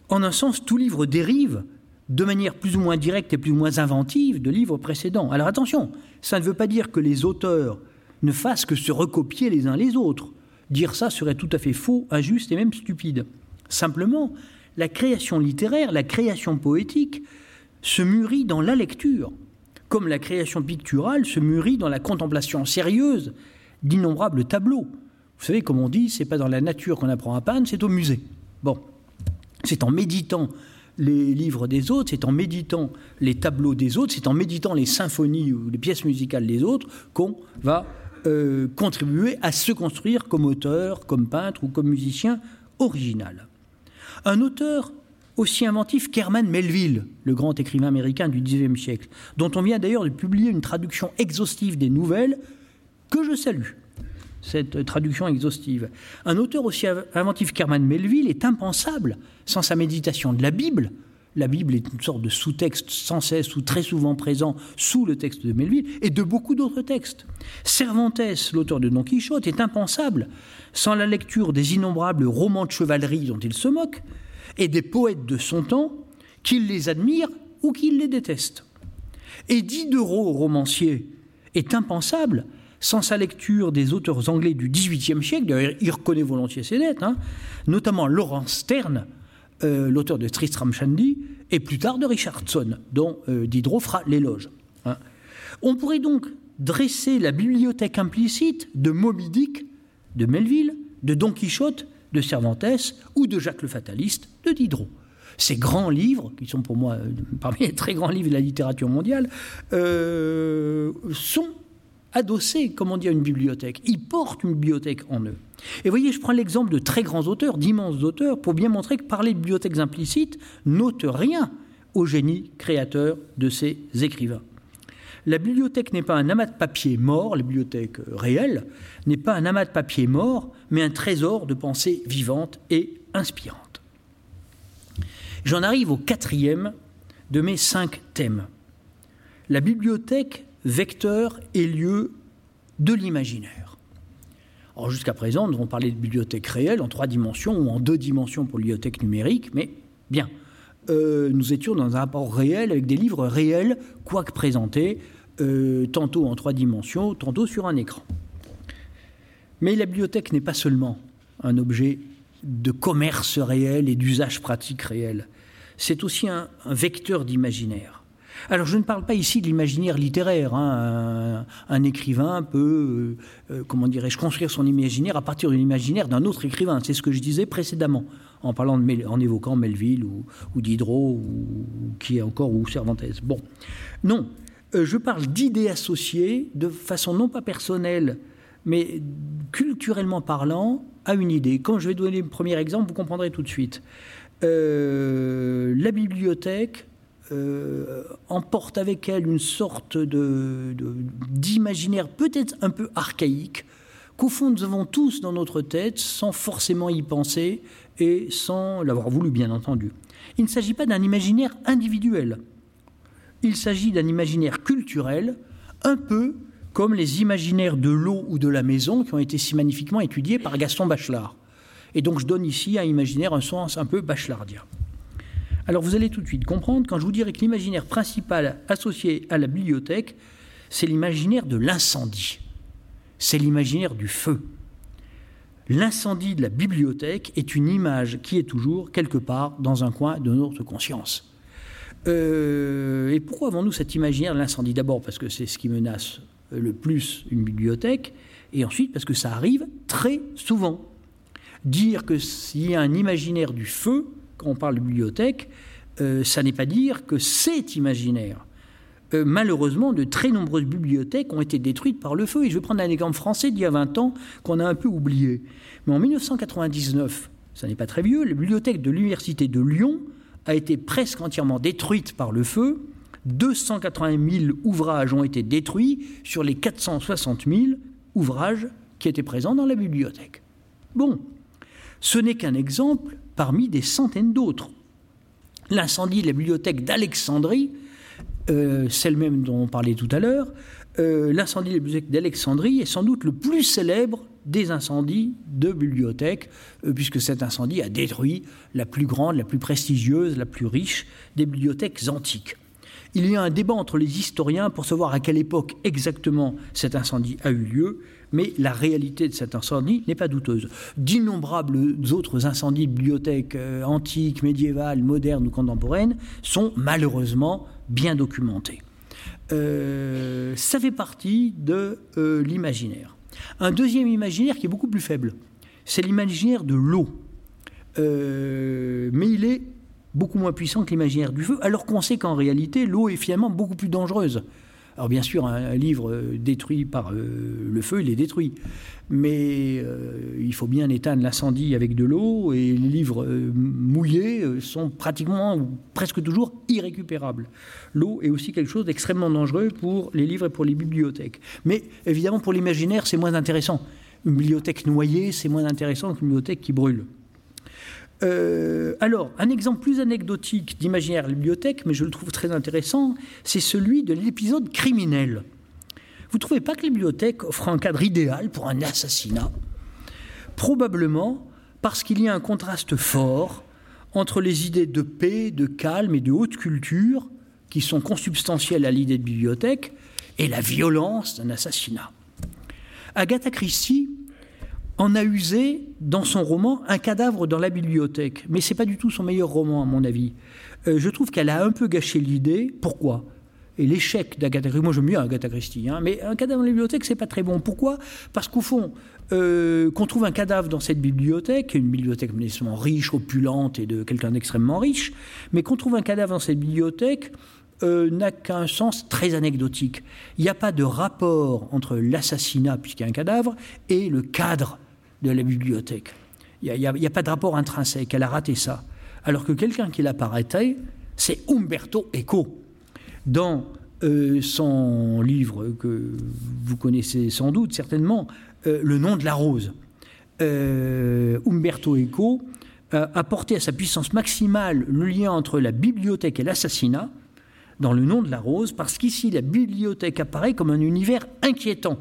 En un sens, tout livre dérive de manière plus ou moins directe et plus ou moins inventive de livres précédents. Alors attention, ça ne veut pas dire que les auteurs ne fassent que se recopier les uns les autres. Dire ça serait tout à fait faux, injuste et même stupide. Simplement, la création littéraire, la création poétique se mûrit dans la lecture, comme la création picturale se mûrit dans la contemplation sérieuse d'innombrables tableaux. Vous savez, comme on dit, c'est pas dans la nature qu'on apprend à peindre, c'est au musée. Bon, c'est en méditant les livres des autres, c'est en méditant les tableaux des autres, c'est en méditant les symphonies ou les pièces musicales des autres qu'on va euh, contribuer à se construire comme auteur, comme peintre ou comme musicien original. Un auteur aussi inventif qu'Herman Melville, le grand écrivain américain du XIXe siècle, dont on vient d'ailleurs de publier une traduction exhaustive des nouvelles, que je salue, cette traduction exhaustive. Un auteur aussi inventif qu'Herman Melville est impensable sans sa méditation de la Bible, la Bible est une sorte de sous-texte sans cesse ou très souvent présent sous le texte de Melville et de beaucoup d'autres textes. Cervantes, l'auteur de Don Quichotte, est impensable sans la lecture des innombrables romans de chevalerie dont il se moque et des poètes de son temps, qu'il les admire ou qu'il les déteste. Et Diderot, romancier, est impensable sans sa lecture des auteurs anglais du XVIIIe siècle, d'ailleurs il reconnaît volontiers ses dettes, hein, notamment Laurence Sterne, euh, l'auteur de Tristram Shandy, et plus tard de Richardson, dont euh, Diderot fera l'éloge. Hein. On pourrait donc dresser la bibliothèque implicite de Moby Dick, de Melville, de Don Quichotte, de Cervantes ou de Jacques le Fataliste de Diderot. Ces grands livres, qui sont pour moi euh, parmi les très grands livres de la littérature mondiale, sont adossés, comme on dit, à une bibliothèque. Ils portent une bibliothèque en eux. Et voyez, je prends l'exemple de très grands auteurs, d'immenses auteurs, pour bien montrer que parler de bibliothèques implicites n'ôte rien au génie créateur de ces écrivains. La bibliothèque n'est pas un amas de papier mort, la bibliothèque réelle n'est pas un amas de papier mort, mais un trésor de pensées vivantes et inspirantes. J'en arrive au quatrième de mes cinq thèmes. La bibliothèque, vecteur et lieu de l'imaginaire. Alors jusqu'à présent, nous avons parlé de bibliothèque réelle en trois dimensions ou en deux dimensions pour bibliothèque numérique, mais bien, euh, nous étions dans un rapport réel avec des livres réels, quoique présentés, euh, tantôt en trois dimensions, tantôt sur un écran. Mais la bibliothèque n'est pas seulement un objet de commerce réel et d'usage pratique réel, c'est aussi un, vecteur d'imaginaire. Alors je ne parle pas ici de l'imaginaire littéraire. Hein. Un, écrivain peut, euh, comment dirais-je, construire son imaginaire à partir de l'imaginaire d'un autre écrivain. C'est ce que je disais précédemment en évoquant Melville ou, Diderot ou, qui est encore ou Cervantes. Bon, non, euh, je parle d'idées associées de façon non pas personnelle, mais culturellement parlant, à une idée. Quand je vais donner le premier exemple, vous comprendrez tout de suite. Euh, la bibliothèque euh, emporte avec elle une sorte d'imaginaire peut-être un peu archaïque, qu'au fond nous avons tous dans notre tête sans forcément y penser et sans l'avoir voulu bien entendu. Il ne s'agit pas d'un imaginaire individuel, il s'agit d'un imaginaire culturel, un peu comme les imaginaires de l'eau ou de la maison qui ont été si magnifiquement étudiés par Gaston Bachelard. Et donc je donne ici à imaginaire un sens un peu bachelardien. Alors vous allez tout de suite comprendre quand je vous dirai que l'imaginaire principal associé à la bibliothèque, c'est l'imaginaire de l'incendie. C'est l'imaginaire du feu. L'incendie de la bibliothèque est une image qui est toujours quelque part dans un coin de notre conscience. Euh, et pourquoi avons-nous cet imaginaire de l'incendie? D'abord parce que c'est ce qui menace le plus une bibliothèque, et ensuite parce que ça arrive très souvent. Dire qu'il y a un imaginaire du feu, on parle de bibliothèque, euh, ça n'est pas dire que c'est imaginaire. Euh, malheureusement, de très nombreuses bibliothèques ont été détruites par le feu. Et je vais prendre un exemple français d'il y a 20 ans qu'on a un peu oublié. Mais en 1999, ça n'est pas très vieux, la bibliothèque de l'Université de Lyon a été presque entièrement détruite par le feu. 280 000 ouvrages ont été détruits sur les 460 000 ouvrages qui étaient présents dans la bibliothèque. Bon, ce n'est qu'un exemple parmi des centaines d'autres. L'incendie de la bibliothèque d'Alexandrie, euh, celle même dont on parlait tout à l'heure, euh, l'incendie de la bibliothèque d'Alexandrie est sans doute le plus célèbre des incendies de bibliothèques, euh, puisque cet incendie a détruit la plus grande, la plus prestigieuse, la plus riche des bibliothèques antiques. Il y a un débat entre les historiens pour savoir à quelle époque exactement cet incendie a eu lieu, mais la réalité de cet incendie n'est pas douteuse. D'innombrables autres incendies bibliothèques euh, antiques, médiévales, modernes ou contemporaines sont malheureusement bien documentés. Euh, ça fait partie de euh, l'imaginaire. Un deuxième imaginaire qui est beaucoup plus faible, c'est l'imaginaire de l'eau. mais il est beaucoup moins puissant que l'imaginaire du feu, alors qu'on sait qu'en réalité, l'eau est finalement beaucoup plus dangereuse. Alors bien sûr, un, livre euh, détruit par euh, le feu, il est détruit. Mais euh, il faut bien éteindre l'incendie avec de l'eau, et les livres mouillés sont pratiquement ou presque toujours irrécupérables. L'eau est aussi quelque chose d'extrêmement dangereux pour les livres et pour les bibliothèques. Mais évidemment, pour l'imaginaire, c'est moins intéressant. Une bibliothèque noyée, c'est moins intéressant qu'une bibliothèque qui brûle. Euh, alors, un exemple plus anecdotique d'imaginaire bibliothèque, mais je le trouve très intéressant, c'est celui de l'épisode criminel. Vous ne trouvez pas que les bibliothèques offrent un cadre idéal pour un assassinat? Probablement parce qu'il y a un contraste fort entre les idées de paix, de calme et de haute culture qui sont consubstantielles à l'idée de bibliothèque et la violence d'un assassinat. Agatha Christie en a usé dans son roman Un cadavre dans la bibliothèque. Mais ce n'est pas du tout son meilleur roman, à mon avis. Euh, je trouve qu'elle a un peu gâché l'idée. Pourquoi? Et l'échec d'Agatha Christie. Moi, j'aime bien Agatha Christie, hein, mais un cadavre dans la bibliothèque, c'est pas très bon. Pourquoi? Parce qu'au fond, euh, qu'on trouve un cadavre dans cette bibliothèque, une bibliothèque nécessairement riche, opulente et de quelqu'un d'extrêmement riche, mais qu'on trouve un cadavre dans cette bibliothèque euh, n'a qu'un sens très anecdotique. Il n'y a pas de rapport entre l'assassinat, puisqu'il y a un cadavre, et le cadre de la bibliothèque. Il n'y a, pas de rapport intrinsèque. Elle a raté ça. Alors que quelqu'un qui l'a arrêté, c'est Umberto Eco dans euh, son livre que vous connaissez sans doute, certainement, euh, Le nom de la rose. Euh, Umberto Eco a porté à sa puissance maximale le lien entre la bibliothèque et l'assassinat dans Le nom de la rose, parce qu'ici, la bibliothèque apparaît comme un univers inquiétant,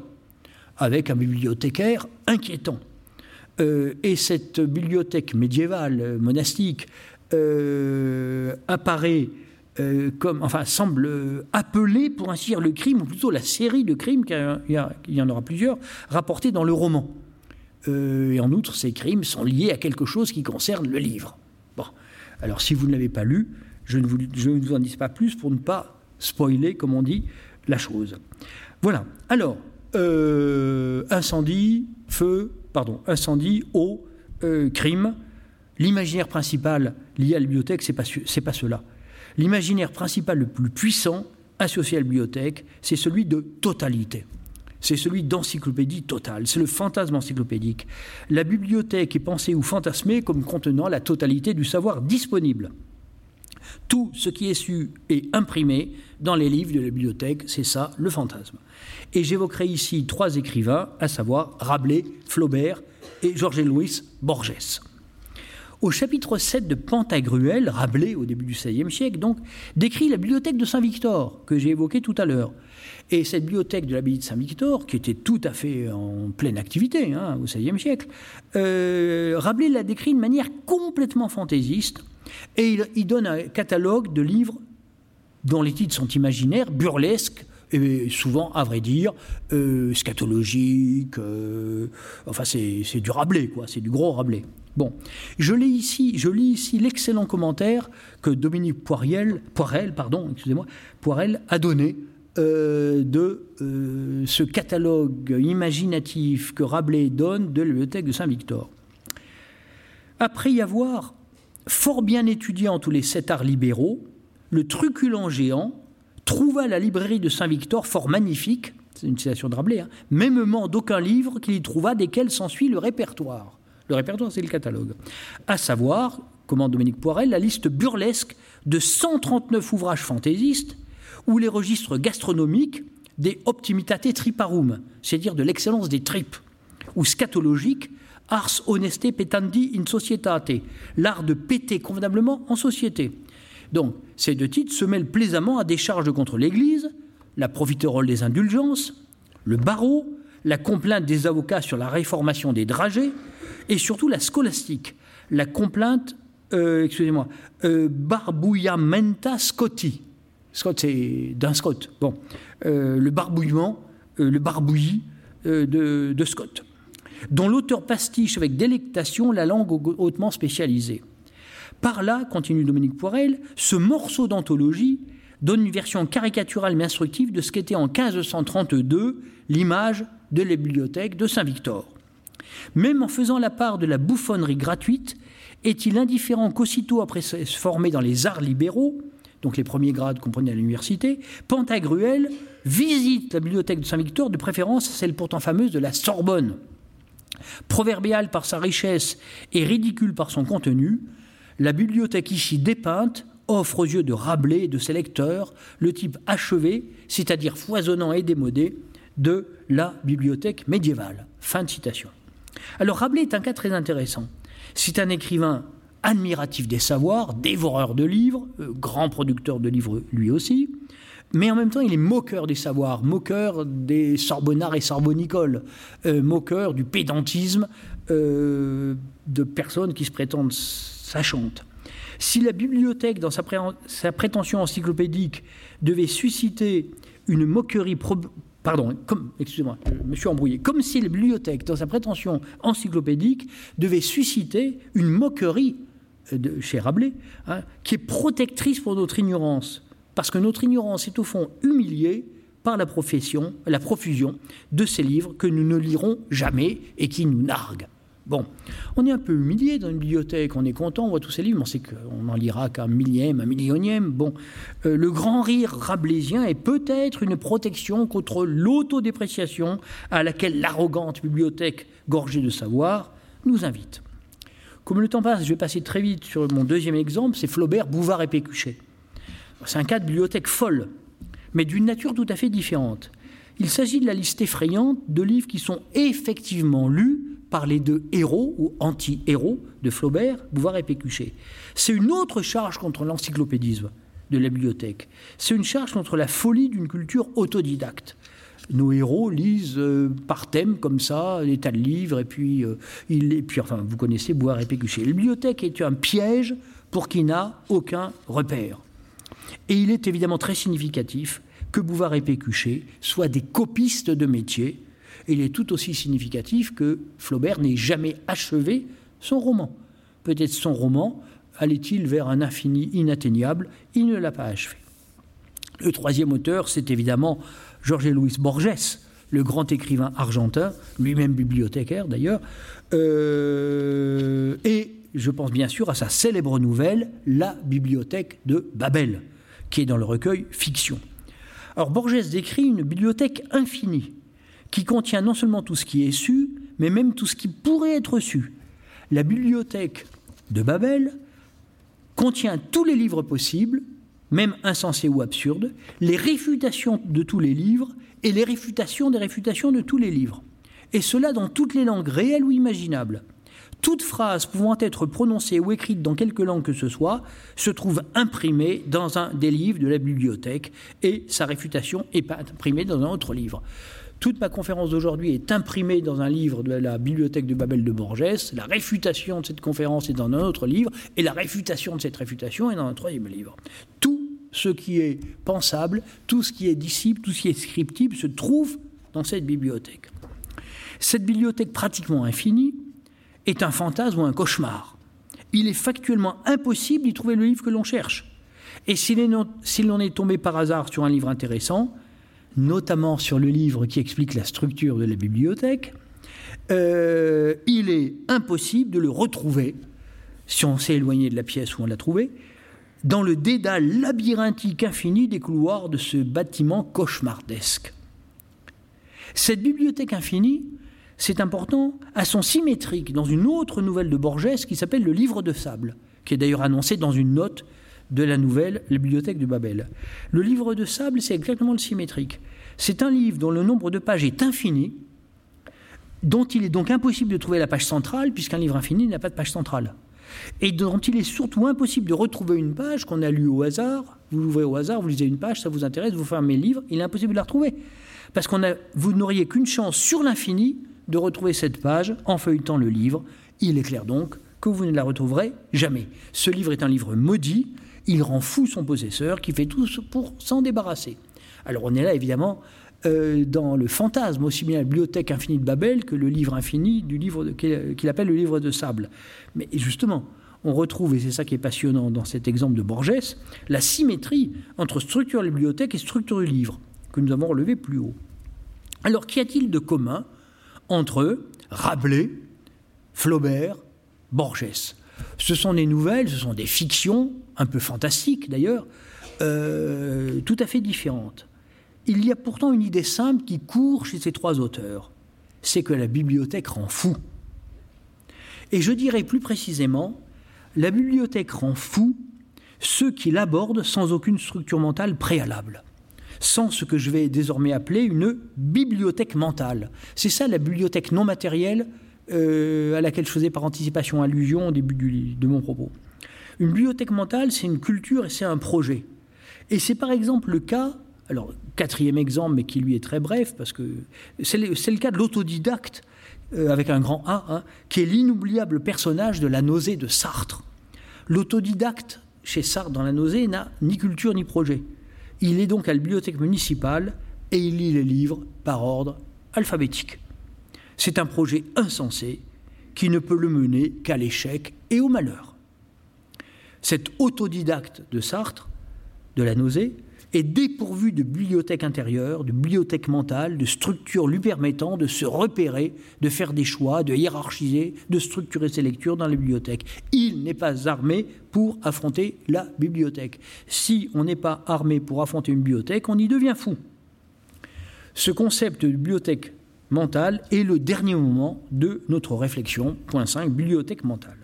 avec un bibliothécaire inquiétant. Et cette bibliothèque médiévale, monastique, apparaît euh, comme, enfin, semble appeler, pour ainsi dire, le crime, ou plutôt la série de crimes, car il y, en aura plusieurs, rapportés dans le roman. Euh, et en outre, ces crimes sont liés à quelque chose qui concerne le livre. Bon, alors si vous ne l'avez pas lu, je ne, vous, en dis pas plus pour ne pas spoiler, comme on dit, la chose. Voilà. Alors, euh, incendie, feu, pardon, incendie, eau, crime. L'imaginaire principal lié à la bibliothèque, c'est pas, pas cela. L'imaginaire principal le plus puissant associé à la bibliothèque, c'est celui de totalité. C'est celui d'encyclopédie totale. C'est le fantasme encyclopédique. La bibliothèque est pensée ou fantasmée comme contenant la totalité du savoir disponible. Tout ce qui est su est imprimé dans les livres de la bibliothèque, c'est ça le fantasme. Et j'évoquerai ici trois écrivains, à savoir Rabelais, Flaubert et Georges-Louis Borges. Au chapitre 7 de Pantagruel, Rabelais, au début du XVIe siècle, décrit la bibliothèque de Saint-Victor, que j'ai évoquée tout à l'heure. Et cette bibliothèque de l'abbaye de Saint-Victor, qui était tout à fait en pleine activité hein, au XVIe siècle, euh, Rabelais la décrit de manière complètement fantaisiste, et il, donne un catalogue de livres dont les titres sont imaginaires, burlesques, et souvent, à vrai dire, euh. Euh, enfin, c'est du Rabelais, quoi, c'est du gros Rabelais. Bon, je lis ici, je lis ici l'excellent commentaire que Dominique Poiriel, Poirel, pardon, excusez-moi, Poirel a donné euh, de euh, ce catalogue imaginatif que Rabelais donne de la bibliothèque de Saint-Victor. Après y avoir fort bien étudié en tous les sept arts libéraux, le truculent géant trouva la librairie de Saint-Victor fort magnifique, c'est une citation de Rabelais, hein, mêmement d'aucun livre qu'il y trouva desquels s'ensuit le répertoire. Le répertoire, c'est le catalogue. À savoir, comment Dominique Poirel, la liste burlesque de 139 ouvrages fantaisistes ou les registres gastronomiques des optimitate triparum, c'est-à-dire de l'excellence des tripes, ou scatologiques, ars honeste petandi in societate, l'art de péter convenablement en société. Donc, ces deux titres se mêlent plaisamment à des charges contre l'Église, la profiterole des indulgences, le barreau, la complainte des avocats sur la réformation des dragées, et surtout la scolastique, la complainte, euh, excusez-moi, euh, barbouillamenta scotti. Scott, c'est d'un Scott. Bon, euh, le barbouillement, le barbouillis de, de, Scott, dont l'auteur pastiche avec délectation la langue hautement spécialisée. Par là, continue Dominique Poirel, ce morceau d'anthologie donne une version caricaturale mais instructive de ce qu'était en 1532 l'image de la bibliothèque de Saint-Victor. Même en faisant la part de la bouffonnerie gratuite, est-il indifférent qu'aussitôt après se former dans les arts libéraux, donc les premiers grades comprenez à l'université, Pantagruel visite la bibliothèque de Saint-Victor, de préférence celle pourtant fameuse de la Sorbonne. Proverbiale par sa richesse et ridicule par son contenu, la bibliothèque ici dépeinte offre aux yeux de Rabelais et de ses lecteurs le type achevé, c'est-à-dire foisonnant et démodé, de la bibliothèque médiévale. Fin de citation. Alors Rabelais est un cas très intéressant. C'est un écrivain admiratif des savoirs, dévoreur de livres, euh, grand producteur de livres lui aussi, mais en même temps il est moqueur des savoirs, moqueur des sorbonnards et sorbonicoles, euh, moqueur du pédantisme euh, de personnes qui se prétendent sachantes. Si la bibliothèque, dans sa, prétention encyclopédique, devait susciter une moquerie pardon, excusez-moi, je me suis embrouillé, comme si la bibliothèque, dans sa prétention encyclopédique, devait susciter une moquerie de, chez Rabelais, hein, qui est protectrice pour notre ignorance. Parce que notre ignorance est au fond humiliée par la profession, la profusion de ces livres que nous ne lirons jamais et qui nous narguent. Bon, on est un peu humilié dans une bibliothèque, on est content, on voit tous ces livres, on sait qu'on n'en lira qu'un millième, un millionième. Bon, euh, le grand rire rabelaisien est peut-être une protection contre l'autodépréciation à laquelle l'arrogante bibliothèque gorgée de savoir nous invite. Comme le temps passe, je vais passer très vite sur mon deuxième exemple, c'est Flaubert, Bouvard et Pécuchet. C'est un cas de bibliothèque folle, mais d'une nature tout à fait différente. Il s'agit de la liste effrayante de livres qui sont effectivement lus par les deux héros ou anti-héros de Flaubert, Bouvard et Pécuchet. C'est une autre charge contre l'encyclopédisme de la bibliothèque. C'est une charge contre la folie d'une culture autodidacte. Nos héros lisent euh, par thème comme ça des tas de livres et puis, euh, et puis enfin vous connaissez Bouvard et Pécuchet. La bibliothèque est un piège pour qui n'a aucun repère. Et il est évidemment très significatif que Bouvard et Pécuchet soient des copistes de métier il est tout aussi significatif que Flaubert n'ait jamais achevé son roman. Peut-être son roman allait-il vers un infini inatteignable, il ne l'a pas achevé. Le troisième auteur, c'est évidemment Jorge Luis Borges, le grand écrivain argentin, lui-même bibliothécaire d'ailleurs, euh, et je pense bien sûr à sa célèbre nouvelle, La bibliothèque de Babel, qui est dans le recueil Fiction. Alors Borges décrit une bibliothèque infinie, qui contient non seulement tout ce qui est su, mais même tout ce qui pourrait être su. La bibliothèque de Babel contient tous les livres possibles, même insensés ou absurdes, les réfutations de tous les livres et les réfutations des réfutations de tous les livres. Et cela dans toutes les langues réelles ou imaginables. Toute phrase pouvant être prononcée ou écrite dans quelque langue que ce soit se trouve imprimée dans un des livres de la bibliothèque et sa réfutation est imprimée dans un autre livre. Toute ma conférence d'aujourd'hui est imprimée dans un livre de la bibliothèque de Babel de Borges. La réfutation de cette conférence est dans un autre livre, et la réfutation de cette réfutation est dans un troisième livre. Tout ce qui est pensable, tout ce qui est dissible, tout ce qui est scriptible se trouve dans cette bibliothèque. Cette bibliothèque pratiquement infinie est un fantasme ou un cauchemar. Il est factuellement impossible d'y trouver le livre que l'on cherche. Et si l'on est tombé par hasard sur un livre intéressant, notamment sur le livre qui explique la structure de la bibliothèque, euh, il est impossible de le retrouver, si on s'est éloigné de la pièce où on l'a trouvé, dans le dédale labyrinthique infini des couloirs de ce bâtiment cauchemardesque. Cette bibliothèque infinie, c'est important, a son symétrique dans une autre nouvelle de Borges qui s'appelle Le Livre de Sable, qui est d'ailleurs annoncé dans une note de la nouvelle La bibliothèque de Babel. Le livre de sable, c'est exactement le symétrique. C'est un livre dont le nombre de pages est infini, dont il est donc impossible de trouver la page centrale, puisqu'un livre infini n'a pas de page centrale. Et dont il est surtout impossible de retrouver une page qu'on a lue au hasard. Vous l'ouvrez au hasard, vous lisez une page, ça vous intéresse, vous fermez le livre, il est impossible de la retrouver. Parce qu'on vous n'auriez qu'une chance sur l'infini de retrouver cette page en feuilletant le livre. Il est clair donc que vous ne la retrouverez jamais. Ce livre est un livre maudit, il rend fou son possesseur qui fait tout pour s'en débarrasser. Alors on est là évidemment euh, dans le fantasme, aussi bien la bibliothèque infinie de Babel que le livre infini qu'il appelle le livre de sable. Mais justement, on retrouve, et c'est ça qui est passionnant dans cet exemple de Borges, la symétrie entre structure de la bibliothèque et structure du livre, que nous avons relevé plus haut. Alors qu'y a-t-il de commun entre Rabelais, Flaubert, Borges Ce sont des nouvelles, ce sont des fictions un peu fantastique d'ailleurs, euh, tout à fait différente. Il y a pourtant une idée simple qui court chez ces trois auteurs, c'est que la bibliothèque rend fou. Et je dirais plus précisément, la bibliothèque rend fou ceux qui l'abordent sans aucune structure mentale préalable, sans ce que je vais désormais appeler une bibliothèque mentale. C'est ça la bibliothèque non matérielle euh, à laquelle je faisais par anticipation allusion au début de mon propos. Une bibliothèque mentale, c'est une culture et c'est un projet. Et c'est par exemple le cas, alors quatrième exemple, mais qui lui est très bref, parce que c'est le, cas de l'autodidacte, euh, avec un grand A, hein, qui est l'inoubliable personnage de la nausée de Sartre. L'autodidacte, chez Sartre, dans la nausée, n'a ni culture ni projet. Il est donc à la bibliothèque municipale et il lit les livres par ordre alphabétique. C'est un projet insensé qui ne peut le mener qu'à l'échec et au malheur. Cet autodidacte de Sartre de la nausée, est dépourvu de bibliothèque intérieure, de bibliothèque mentale, de structure lui permettant de se repérer, de faire des choix, de hiérarchiser, de structurer ses lectures dans la bibliothèque. Il n'est pas armé pour affronter la bibliothèque. Si on n'est pas armé pour affronter une bibliothèque, on y devient fou. Ce concept de bibliothèque mentale est le dernier moment de notre réflexion. Point 5, bibliothèque mentale.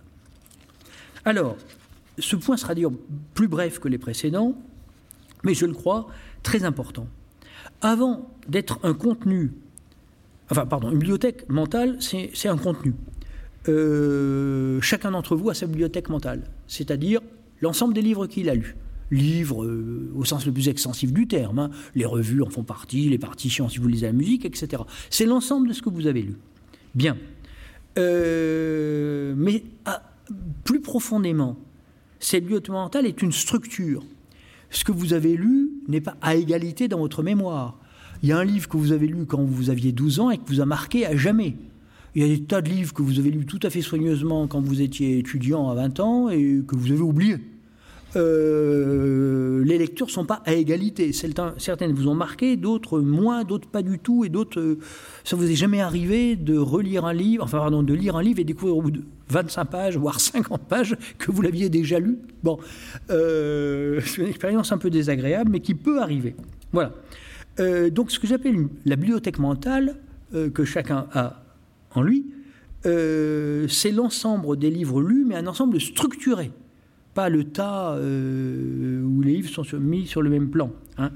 Alors, ce point sera dire plus bref que les précédents mais je le crois très important. Avant d'être un contenu, enfin pardon, une bibliothèque mentale, c'est un contenu. Euh, chacun d'entre vous a sa bibliothèque mentale, c'est-à-dire l'ensemble des livres qu'il a lus. Livres euh, au sens le plus extensif du terme, hein. les revues en font partie, les partitions si vous lisez la musique, etc. C'est l'ensemble de ce que vous avez lu. Bien. Euh, mais ah, plus profondément, cette bibliothèque mentale est une structure ce que vous avez lu n'est pas à égalité dans votre mémoire. Il y a un livre que vous avez lu quand vous aviez 12 ans et que vous a marqué à jamais. Il y a des tas de livres que vous avez lus tout à fait soigneusement quand vous étiez étudiant à 20 ans et que vous avez oubliés. Euh, les lectures sont pas à égalité. Certaines vous ont marqué, d'autres moins, d'autres pas du tout, et d'autres, euh, ça vous est jamais arrivé de relire un livre, enfin pardon, de lire un livre et découvrir au bout de 25 pages, voire [laughs] 50 pages, que vous l'aviez déjà lu? Bon, euh, c'est une expérience un peu désagréable, mais qui peut arriver. Voilà. donc ce que j'appelle la bibliothèque mentale que chacun a en lui, c'est l'ensemble des livres lus, mais un ensemble structuré pas le tas euh, où les livres sont mis sur le même plan. Hein.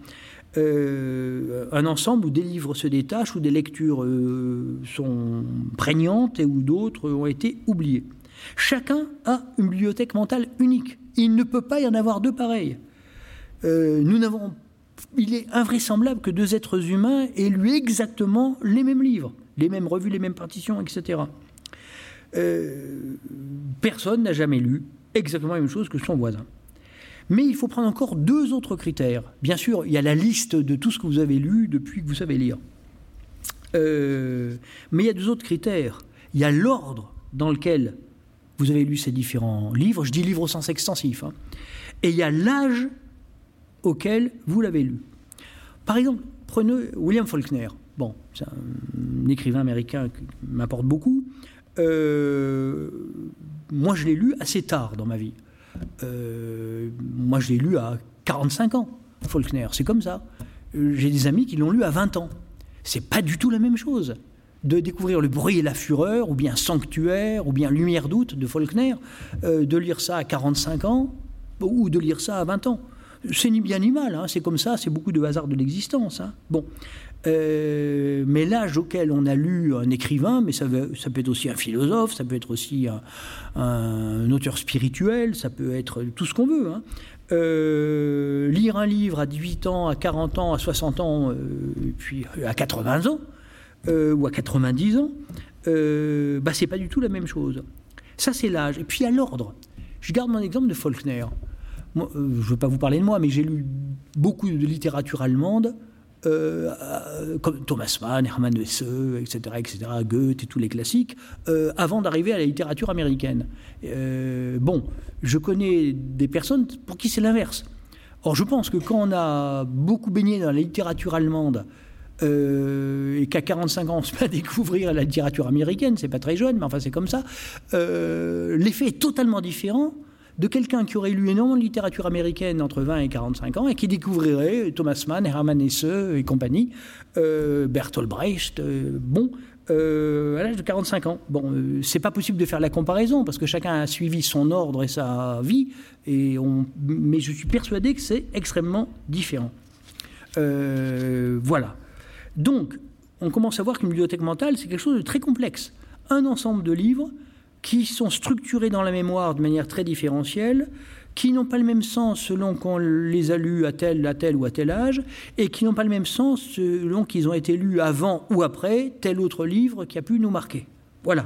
Euh, un ensemble où des livres se détachent, où des lectures euh, sont prégnantes et où d'autres ont été oubliées. Chacun a une bibliothèque mentale unique. Il ne peut pas y en avoir deux n'avons, il est invraisemblable que deux êtres humains aient lu exactement les mêmes livres, les mêmes revues, les mêmes partitions, etc. personne n'a jamais lu exactement la même chose que son voisin. Mais il faut prendre encore deux autres critères. Bien sûr, il y a la liste de tout ce que vous avez lu depuis que vous savez lire. Euh, mais il y a deux autres critères. Il y a l'ordre dans lequel vous avez lu ces différents livres. Je dis livres au sens extensif. Hein. Et il y a l'âge auquel vous l'avez lu. Par exemple, prenez William Faulkner. Bon, c'est un écrivain américain qui m'apporte beaucoup. Euh, moi, je l'ai lu assez tard dans ma vie. Euh, moi, je l'ai lu à 45 ans, Faulkner. C'est comme ça. Euh, j'ai des amis qui l'ont lu à 20 ans. C'est pas du tout la même chose de découvrir Le bruit et la fureur, ou bien Sanctuaire, ou bien Lumière d'août de Faulkner, de lire ça à 45 ans, ou de lire ça à 20 ans. C'est ni bien ni mal, hein. c'est comme ça, c'est beaucoup de hasard de l'existence. Hein. Bon, euh, mais l'âge auquel on a lu un écrivain, mais ça, peut être aussi un philosophe, ça peut être aussi un, auteur spirituel, ça peut être tout ce qu'on veut. Hein. Euh, lire un livre à 18 ans, à 40 ans, à 60 ans, euh, puis à 80 ans, ou à 90 ans, bah, c'est pas du tout la même chose. Ça, c'est l'âge. Et puis à l'ordre. Je garde mon exemple de Faulkner. je ne veux pas vous parler de moi, mais j'ai lu beaucoup de littérature allemande comme Thomas Mann, Hermann Hesse, etc., etc., Goethe et tous les classiques, euh, avant d'arriver à la littérature américaine. Euh, bon, je connais des personnes pour qui c'est l'inverse. Or, je pense que quand on a beaucoup baigné dans la littérature allemande, et qu'à 45 ans on se met à [laughs] découvrir la littérature américaine, c'est pas très jeune, mais enfin c'est comme ça, l'effet est totalement différent de quelqu'un qui aurait lu énormément de littérature américaine entre 20 et 45 ans et qui découvrirait Thomas Mann, Hermann Hesse et compagnie, euh, Bertolt Brecht, euh, bon, euh, à l'âge de 45 ans. Bon, euh, c'est pas possible de faire la comparaison parce que chacun a suivi son ordre et sa vie, et on, mais je suis persuadé que c'est extrêmement différent. voilà. Donc, on commence à voir qu'une bibliothèque mentale, c'est quelque chose de très complexe. Un ensemble de livres qui sont structurés dans la mémoire de manière très différentielle, qui n'ont pas le même sens selon qu'on les a lus à tel, à tel ou à tel âge, et qui n'ont pas le même sens selon qu'ils ont été lus avant ou après tel autre livre qui a pu nous marquer. Voilà.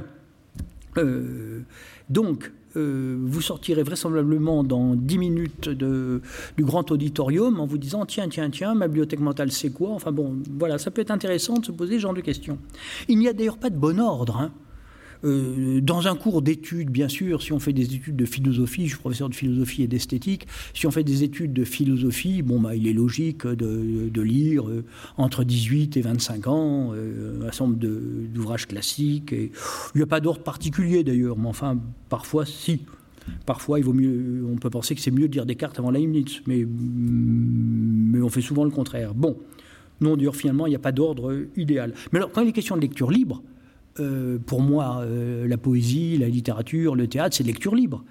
Euh, donc, euh, vous sortirez vraisemblablement dans 10 minutes du grand auditorium en vous disant tiens, tiens, tiens, ma bibliothèque mentale, c'est quoi? Enfin bon, voilà, ça peut être intéressant de se poser ce genre de questions. Il n'y a d'ailleurs pas de bon ordre. Hein. Euh, dans un cours d'études, bien sûr, si on fait des études de philosophie, je suis professeur de philosophie et d'esthétique, si on fait des études de philosophie, bon, bah, il est logique de, lire euh, entre 18 et 25 ans euh, un nombre d'ouvrages classiques. Il n'y a pas d'ordre particulier d'ailleurs, mais enfin, parfois, si. Parfois, il vaut mieux, on peut penser que c'est mieux de lire Descartes avant Leibniz, mais, mais on fait souvent le contraire. Bon, non, d'ailleurs, finalement, il n'y a pas d'ordre idéal. Mais alors, quand il est question de lecture libre, euh, pour moi, euh, la poésie, la littérature, le théâtre, c'est lecture libre.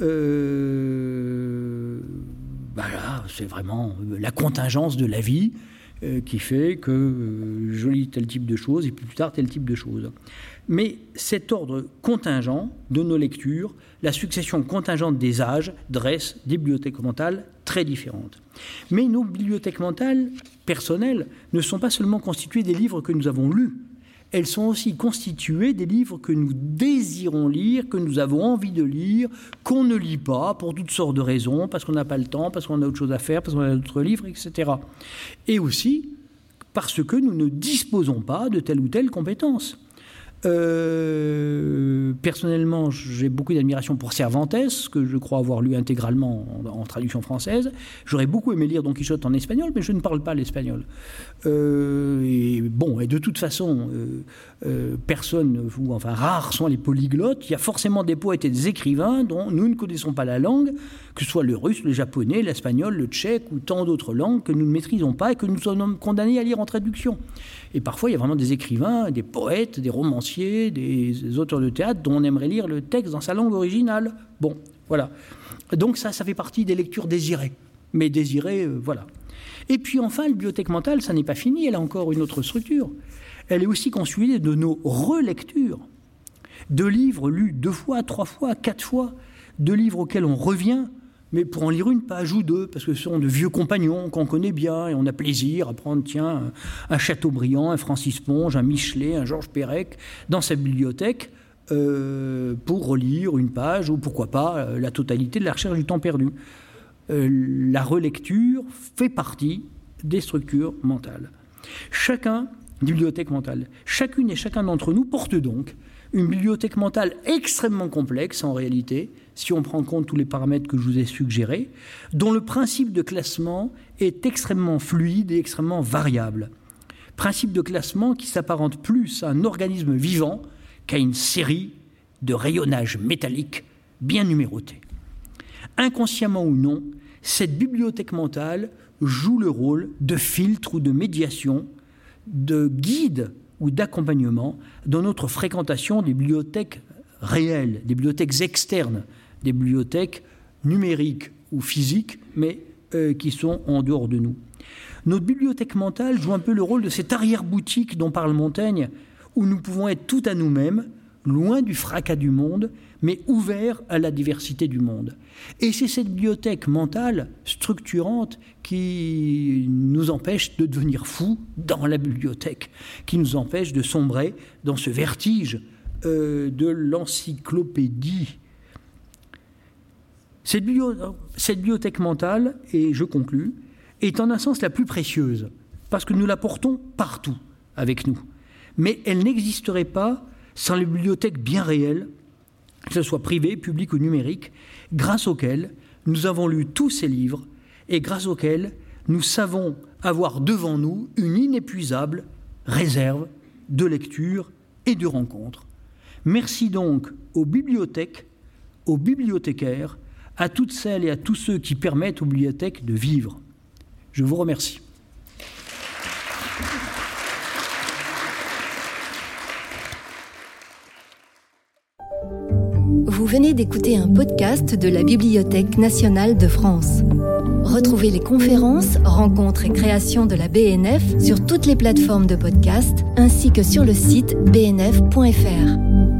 Euh, bah c'est vraiment la contingence de la vie qui fait que je lis tel type de choses et plus tard tel type de choses. Mais cet ordre contingent de nos lectures, la succession contingente des âges, dresse des bibliothèques mentales très différentes. Mais nos bibliothèques mentales personnelles ne sont pas seulement constituées des livres que nous avons lus, elles sont aussi constituées des livres que nous désirons lire, que nous avons envie de lire, qu'on ne lit pas pour toutes sortes de raisons, parce qu'on n'a pas le temps, parce qu'on a autre chose à faire, parce qu'on a d'autres livres, etc. Et aussi parce que nous ne disposons pas de telle ou telle compétence. Euh, personnellement, j'ai beaucoup d'admiration pour Cervantes, que je crois avoir lu intégralement en, traduction française. J'aurais beaucoup aimé lire Don Quichotte en espagnol, mais je ne parle pas l'espagnol. Euh, et bon, et de toute façon, euh, euh, personne, ou enfin rares sont les polyglottes. Il y a forcément des poètes et des écrivains dont nous ne connaissons pas la langue, que ce soit le russe, le japonais, l'espagnol, le tchèque ou tant d'autres langues que nous ne maîtrisons pas et que nous sommes condamnés à lire en traduction. Et parfois, il y a vraiment des écrivains, des poètes, des romanciers, des auteurs de théâtre dont on aimerait lire le texte dans sa langue originale. Bon, voilà. Donc ça, ça fait partie des lectures désirées. Mais désirées, euh, voilà. Et puis enfin, la bibliothèque mentale, ça n'est pas fini, elle a encore une autre structure elle est aussi constituée de nos relectures, de livres lus deux fois, trois fois, quatre fois, de livres auxquels on revient, mais pour en lire une page ou deux, parce que ce sont de vieux compagnons qu'on connaît bien et on a plaisir à prendre, tiens, un Chateaubriand, un Francis Ponge, un Michelet, un Georges Perec dans sa bibliothèque euh, pour relire une page ou pourquoi pas euh, la totalité de la recherche du temps perdu. Euh, la relecture fait partie des structures mentales. Chacun bibliothèque mentale. Chacune et chacun d'entre nous porte donc une bibliothèque mentale extrêmement complexe en réalité, si on prend en compte tous les paramètres que je vous ai suggérés, dont le principe de classement est extrêmement fluide et extrêmement variable. Principe de classement qui s'apparente plus à un organisme vivant qu'à une série de rayonnages métalliques bien numérotés. Inconsciemment ou non, cette bibliothèque mentale joue le rôle de filtre ou de médiation de guide ou d'accompagnement dans notre fréquentation des bibliothèques réelles, des bibliothèques externes, des bibliothèques numériques ou physiques, mais euh, qui sont en dehors de nous. Notre bibliothèque mentale joue un peu le rôle de cette arrière-boutique dont parle Montaigne, où nous pouvons être tout à nous-mêmes, loin du fracas du monde, mais ouvert à la diversité du monde. Et c'est cette bibliothèque mentale structurante qui nous empêche de devenir fous dans la bibliothèque, qui nous empêche de sombrer dans ce vertige euh, de l'encyclopédie. Cette, bibliothèque mentale, et je conclus, est en un sens la plus précieuse, parce que nous la portons partout avec nous. Mais elle n'existerait pas sans les bibliothèques bien réelles que ce soit privé, public ou numérique, grâce auxquels nous avons lu tous ces livres et grâce auxquels nous savons avoir devant nous une inépuisable réserve de lecture et de rencontres. Merci donc aux bibliothèques, aux bibliothécaires, à toutes celles et à tous ceux qui permettent aux bibliothèques de vivre. Je vous remercie. Vous venez d'écouter un podcast de la Bibliothèque nationale de France. Retrouvez les conférences, rencontres et créations de la BNF sur toutes les plateformes de podcast ainsi que sur le site bnf.fr.